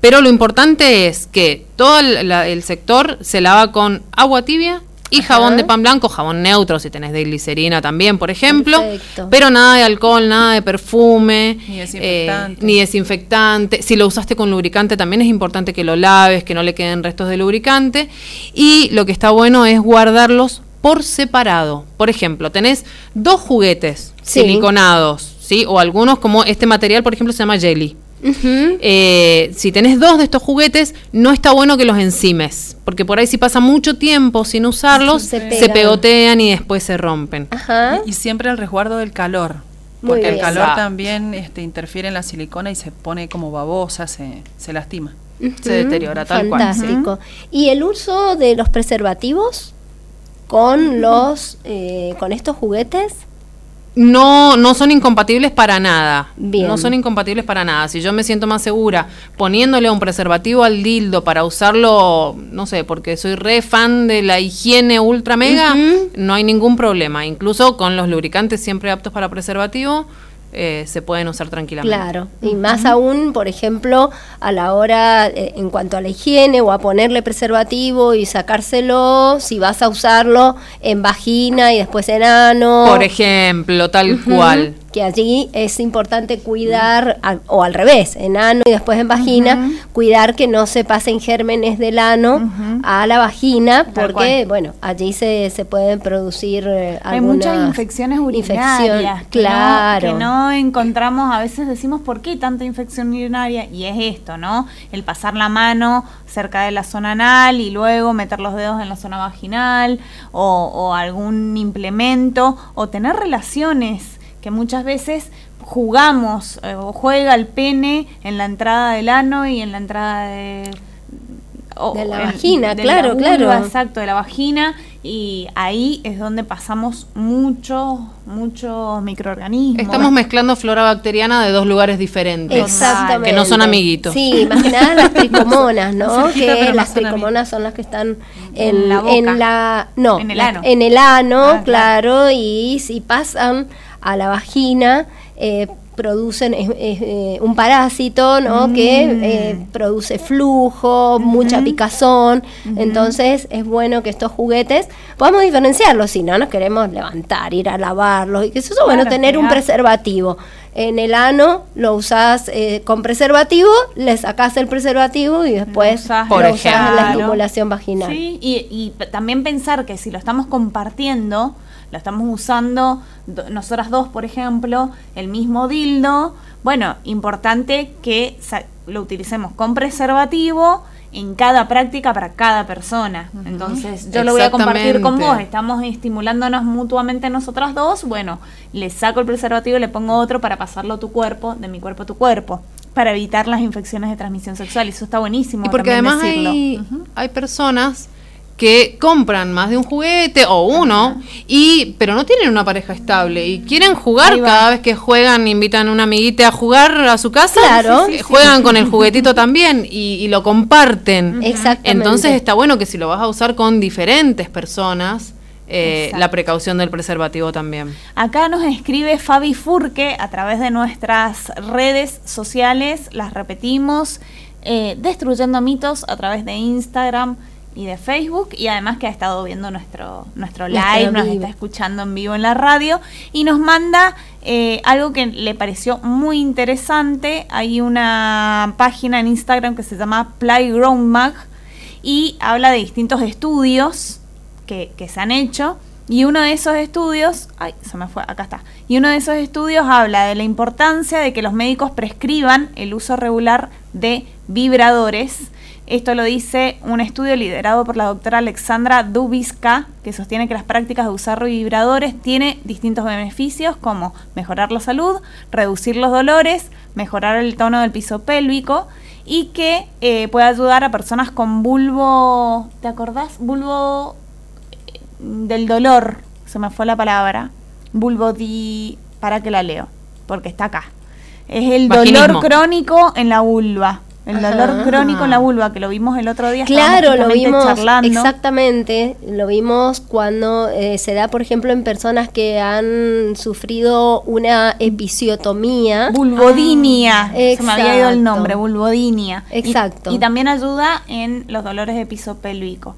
Pero lo importante es que todo el, la- el sector se lava con agua tibia y jabón de pan blanco, jabón neutro, si tenés de glicerina también, por ejemplo. Perfecto. Pero nada de alcohol, nada de perfume, Ni eh, desinfectante. ni desinfectante. Si lo usaste con lubricante, también es importante que lo laves, que no le queden restos de lubricante. Y lo que está bueno es guardarlos por separado. Por ejemplo, tenés dos juguetes Sí. siliconados, ¿sí? O algunos como este material, por ejemplo, se llama jelly. Eh, si tenés dos de estos juguetes, no está bueno que los encimes, porque por ahí si pasa mucho tiempo sin usarlos, Se pegotean y después se rompen. Ajá. Y siempre el resguardo del calor. Porque el calor también este, interfiere en la silicona y se pone como babosa, se, se lastima. Se deteriora tal cual. Fantástico. ¿Y el uso de los preservativos con los eh, con estos juguetes? No, no son incompatibles para nada. Bien. No son incompatibles para nada. Si yo me siento más segura poniéndole un preservativo al dildo para usarlo, no sé, porque soy re fan de la higiene ultra mega, no hay ningún problema. Incluso con los lubricantes siempre aptos para preservativo, eh, se pueden usar tranquilamente. Claro, y más aún, por ejemplo, a la hora, eh, en cuanto a la higiene o a ponerle preservativo y sacárselo, si vas a usarlo en vagina y después en ano. Por ejemplo, tal cual. Que allí es importante cuidar, a- o al revés, en ano y después en vagina, cuidar que no se pasen gérmenes del ano a la vagina, porque, bueno, allí se, se pueden producir eh, Hay muchas algunas infecciones infección- urinarias. que no- claro. Que no, encontramos, a veces decimos, ¿por qué tanta infección urinaria? Y es esto, ¿no? El pasar la mano cerca de la zona anal y luego meter los dedos en la zona vaginal o, o algún implemento o tener relaciones que muchas veces jugamos eh, o juega el pene en la entrada del ano y en la entrada de o- De la en- vagina, de claro, la vulva, claro. Exacto, de la vagina y ahí es donde pasamos muchos, muchos microorganismos. Estamos mezclando flora bacteriana de dos lugares diferentes. Exactamente. Que no son amiguitos. Sí, más que nada las tricomonas, ¿no? Cerquita, que las tricomonas son las que están en, En la boca. en la- no, En el ano. en el ano, Ah, claro, y si pasan a la vagina eh, producen es- es, eh, un parásito, ¿no? Que Mm. eh, produce flujo, mucha picazón. Entonces es bueno que estos juguetes podamos diferenciarlos. Si no nos queremos levantar, ir a lavarlos y que eso es bueno Claro, tener un preservativo. En el ano lo usás eh, con preservativo, le sacás el preservativo y después Lo usás, lo por usás en la estimulación vaginal. Sí, y, también pensar que si lo estamos compartiendo, lo estamos usando do- nosotras dos, por ejemplo, el mismo dildo, bueno, importante que lo utilicemos con preservativo en cada práctica para cada persona. Entonces, yo lo voy a compartir con vos. Estamos estimulándonos mutuamente nosotras dos. Bueno, le saco el preservativo y le pongo otro para pasarlo a tu cuerpo, de mi cuerpo a tu cuerpo, para evitar las infecciones de transmisión sexual. Eso está buenísimo. Y porque además hay, hay personas que compran más de un juguete o uno y pero no tienen una pareja estable y quieren jugar cada vez que juegan invitan a una amiguita a jugar a su casa claro. Juegan con el juguetito también y, lo comparten. Exactamente. Entonces está bueno que si lo vas a usar con diferentes personas eh, la precaución del preservativo también. Acá nos escribe Fabi Furque a través de nuestras redes sociales, las repetimos, eh, destruyendo mitos a través de Instagram, y de Facebook y además que ha estado viendo nuestro, nuestro live, nos está escuchando en vivo en la radio y nos manda eh, algo que le pareció muy interesante. Hay una página en Instagram que se llama Playground Mag y habla de distintos estudios que, que se han hecho. Y uno de esos estudios, ay, se me fue, acá está. Y uno de esos estudios habla de la importancia de que los médicos prescriban el uso regular de vibradores esto lo dice un estudio liderado por la doctora Alexandra Dubiska, que sostiene que las prácticas de usar vibradores tiene distintos beneficios como mejorar la salud, reducir los dolores, mejorar el tono del piso pélvico y que eh, puede ayudar a personas con bulbo, ¿te acordás? Bulbo eh, del dolor, se me fue la palabra, bulbo di, para que la leo, porque está acá. Es el dolor crónico en la vulva. El dolor crónico en la vulva, que lo vimos el otro día. Claro, lo vimos. Exactamente. Lo vimos cuando eh, se da, por ejemplo, en personas que han sufrido una episiotomía. Vulvodinia. se me había ido el nombre, vulvodinia. Exacto. Y, y, también ayuda en los dolores de piso pélvico.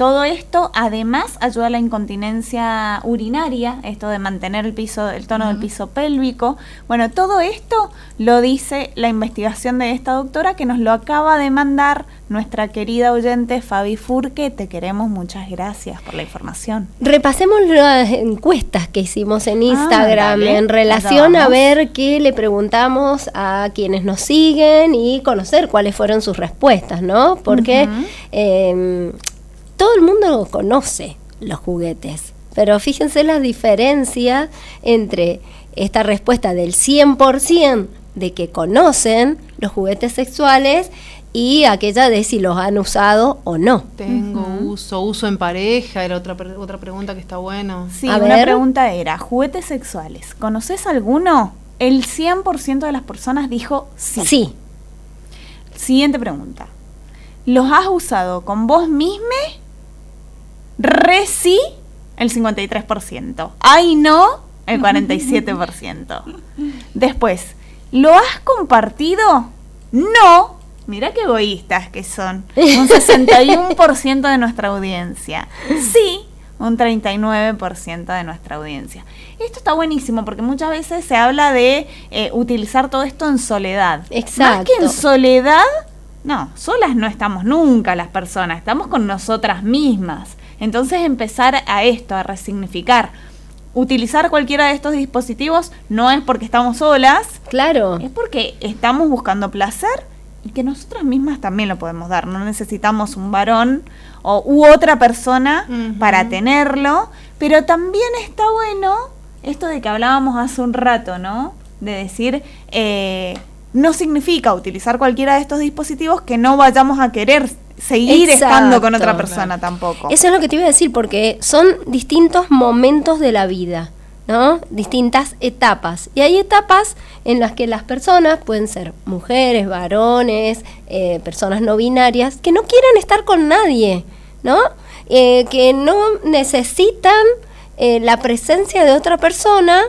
Todo esto además ayuda a la incontinencia urinaria, esto de mantener el piso, el tono del piso pélvico. Bueno, todo esto lo dice la investigación de esta doctora que nos lo acaba de mandar nuestra querida oyente Fabi Furque. Te queremos, muchas gracias por la información. Repasemos las encuestas que hicimos en ah, Instagram en relación a ver qué le preguntamos a quienes nos siguen y conocer cuáles fueron sus respuestas, ¿no? Porque todo el mundo conoce los juguetes, pero fíjense la diferencia entre esta respuesta del 100% de que conocen los juguetes sexuales y aquella de si los han usado o no. Tengo uso, uso en pareja, era otra, otra pregunta que está bueno. Sí, una pregunta era, juguetes sexuales, ¿conoces alguno? El 100% de las personas dijo sí. Sí. Siguiente pregunta. ¿Los has usado con vos misma Reci, el 53%. Ay, no, el 47%. Después, ¿lo has compartido? No. Mira qué egoístas que son. Un 61% de nuestra audiencia. Sí, un 39% de nuestra audiencia. Esto está buenísimo porque muchas veces se habla de eh, utilizar todo esto en soledad. Exacto. Más que en soledad, no, solas no estamos nunca las personas, estamos con nosotras mismas. Entonces empezar a esto, a resignificar. Utilizar cualquiera de estos dispositivos no es porque estamos solas. Claro. Es porque estamos buscando placer y que nosotras mismas también lo podemos dar. No necesitamos un varón o u otra persona para tenerlo. Pero también está bueno esto de que hablábamos hace un rato, ¿no? De decir, eh, no significa utilizar cualquiera de estos dispositivos que no vayamos a querer seguir estando con otra persona tampoco. Eso es lo que te iba a decir, porque son distintos momentos de la vida, ¿no? Distintas etapas. Y hay etapas en las que las personas pueden ser mujeres, varones, eh, personas no binarias, que no quieren estar con nadie, ¿no? Eh, que no necesitan eh, la presencia de otra persona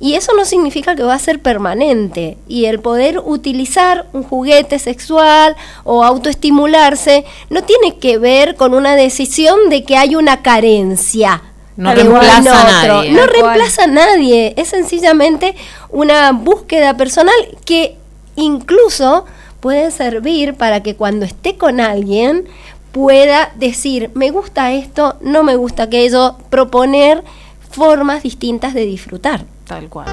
y eso no significa que va a ser permanente. Y el poder utilizar un juguete sexual o autoestimularse no tiene que ver con una decisión de que hay una carencia. No reemplaza a nadie. No reemplaza a nadie. Es sencillamente una búsqueda personal que incluso puede servir para que cuando esté con alguien pueda decir, me gusta esto, no me gusta aquello, proponer formas distintas de disfrutar. Tal cual.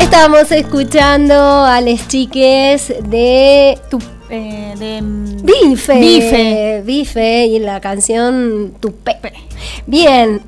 Estamos escuchando a las chiques de eh, de mm, Bife. Bife. Bife y la canción Tu Pepe. Bien,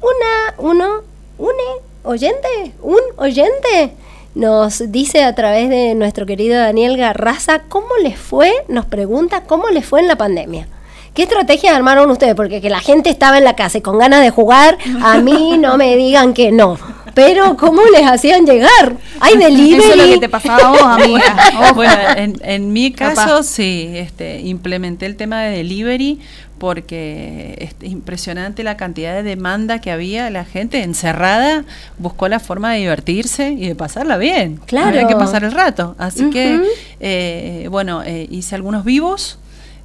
una, uno, une, oyente, un oyente nos dice a través de nuestro querido Daniel Garraza cómo les fue, nos pregunta cómo les fue en la pandemia. ¿Qué estrategias armaron ustedes? Porque que la gente estaba en la casa y con ganas de jugar, a mí no me digan que no. Pero ¿cómo les hacían llegar? ¿Hay delivery? Eso es lo que te pasaba a vos, amiga. Bueno, en, en mi caso sí, este, implementé el tema de delivery porque es impresionante la cantidad de demanda que había. La gente encerrada buscó la forma de divertirse y de pasarla bien. Claro. Había que pasar el rato. Así que, eh, bueno, eh, hice algunos vivos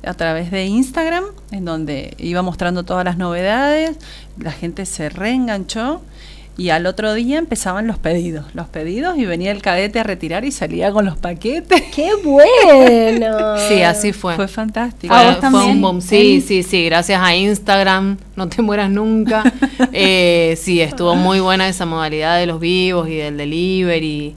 a través de Instagram, en donde iba mostrando todas las novedades. La gente se reenganchó. Y al otro día empezaban los pedidos, los pedidos y venía el cadete a retirar y salía con los paquetes. ¡Qué bueno! Sí, así fue. Fue fantástico. Fue, ¿A vos fue también? un boom. Sí, sí, sí, gracias a Instagram, no te mueras nunca. Eh, sí, estuvo muy buena esa modalidad de los vivos y del delivery.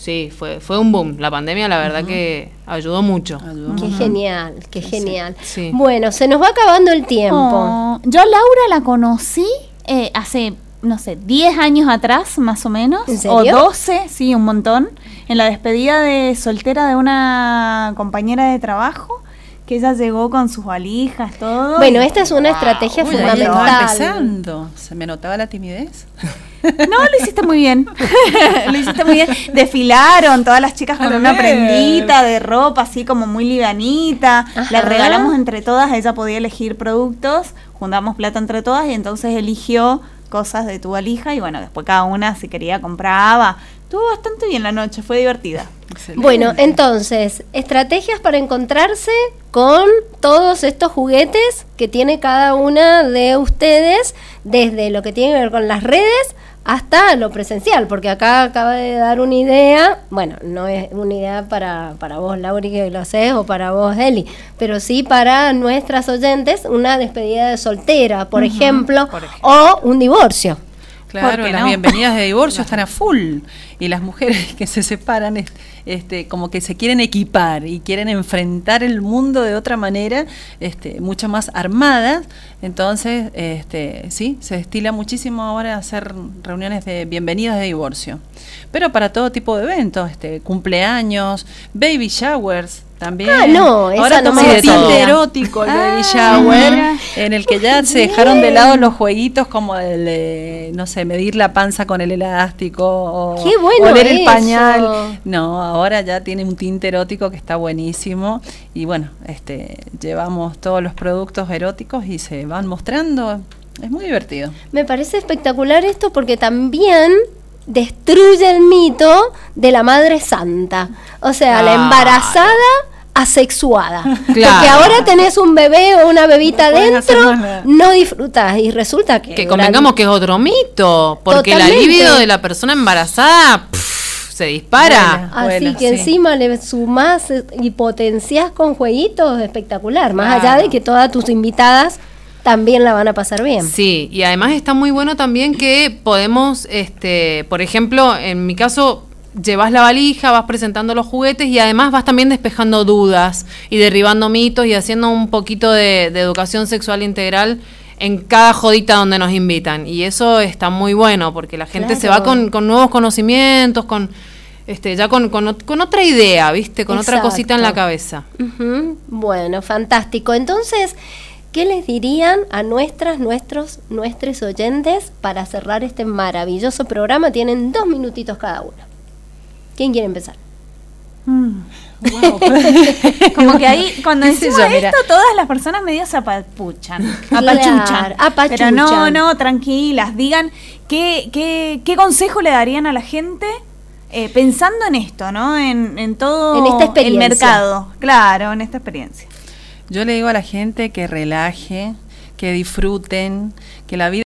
Sí, fue, fue un boom. La pandemia, la verdad que ayudó mucho. Ayudó Qué genial, qué genial. sí. Bueno, se nos va acabando el tiempo. Oh, yo a Laura la conocí eh, hace, no sé, 10 años atrás, más o menos. ¿En O serio? 12, sí, un montón. En la despedida de soltera de una compañera de trabajo, que ella llegó con sus valijas, todo. Bueno, esta es una Wow. estrategia Uy, fundamental. empezando. Se me notaba la timidez. No, lo hiciste muy bien. lo hiciste muy bien. Desfilaron todas las chicas con una prendita de ropa, así como muy livianita. Ajá. Le regalamos entre todas, ella podía elegir productos, juntamos plata entre todas y entonces eligió cosas de tu valija y bueno, después cada una si quería compraba. Estuvo bastante bien la noche, fue divertida. Excelente. Bueno, entonces, estrategias para encontrarse con todos estos juguetes que tiene cada una de ustedes, desde lo que tiene que ver con las redes hasta lo presencial, porque acá acaba de dar una idea, bueno, no es una idea para, para vos, Lauri, que lo sé, o para vos, Eli, pero sí para nuestras oyentes, una despedida de soltera, por, ejemplo, por ejemplo. o un divorcio. Claro, ¿Por qué las no? bienvenidas de divorcio están a full. Y las mujeres que se separan, este, como que se quieren equipar y quieren enfrentar el mundo de otra manera, este, mucho más armadas. Entonces, este, sí, se destila muchísimo ahora hacer reuniones de bienvenidas de divorcio. Pero para todo tipo de eventos, este, cumpleaños, baby showers. También. Ah, no, esa Ahora no toma me sabía. erótico el baby Ah, shower, en el que ya se dejaron de lado los jueguitos como el, de, no sé, medir la panza con el elástico o Qué bueno oler el pañal. No, ahora ya tiene un tinte erótico que está buenísimo y bueno, este, llevamos todos los productos eróticos y se van mostrando. Es muy divertido. Me parece espectacular esto porque también destruye el mito de la madre santa. O sea, la embarazada asexuada. Porque ahora tenés un bebé o una bebita No dentro, no disfrutas. Y resulta que. Que convengamos que es otro mito, porque Totalmente. la libido de la persona embarazada pff, se dispara. Buena. Así Bueno, que sí. encima le sumás eh, y potenciás con jueguitos espectacular. Más Claro. allá de que todas tus invitadas también la van a pasar bien. Sí, y además está muy bueno también que podemos, este, por ejemplo, en mi caso, llevas la valija, vas presentando los juguetes y además vas también despejando dudas y derribando mitos y haciendo un poquito de, de educación sexual integral en cada jodita donde nos invitan. Y eso está muy bueno porque la gente se va con, con nuevos conocimientos, con este, ya con, con, ot- con otra idea, ¿viste? Con otra cosita en la cabeza. Bueno, fantástico. Entonces, ¿qué les dirían a nuestras, nuestros, nuestros oyentes para cerrar este maravilloso programa? Tienen dos minutitos cada uno. ¿Quién quiere empezar? Como que ahí, cuando ¿Qué sé decimos yo? esto, todas las personas medio se apapuchan. Claro, Apachuchan. apachuchan. Pero no, no, tranquilas. Digan, ¿qué, qué, qué consejo le darían a la gente eh, pensando en esto, ¿no? En, en todo En esta el mercado. Claro, en esta experiencia. Yo le digo a la gente que relaje, que disfruten, que la vida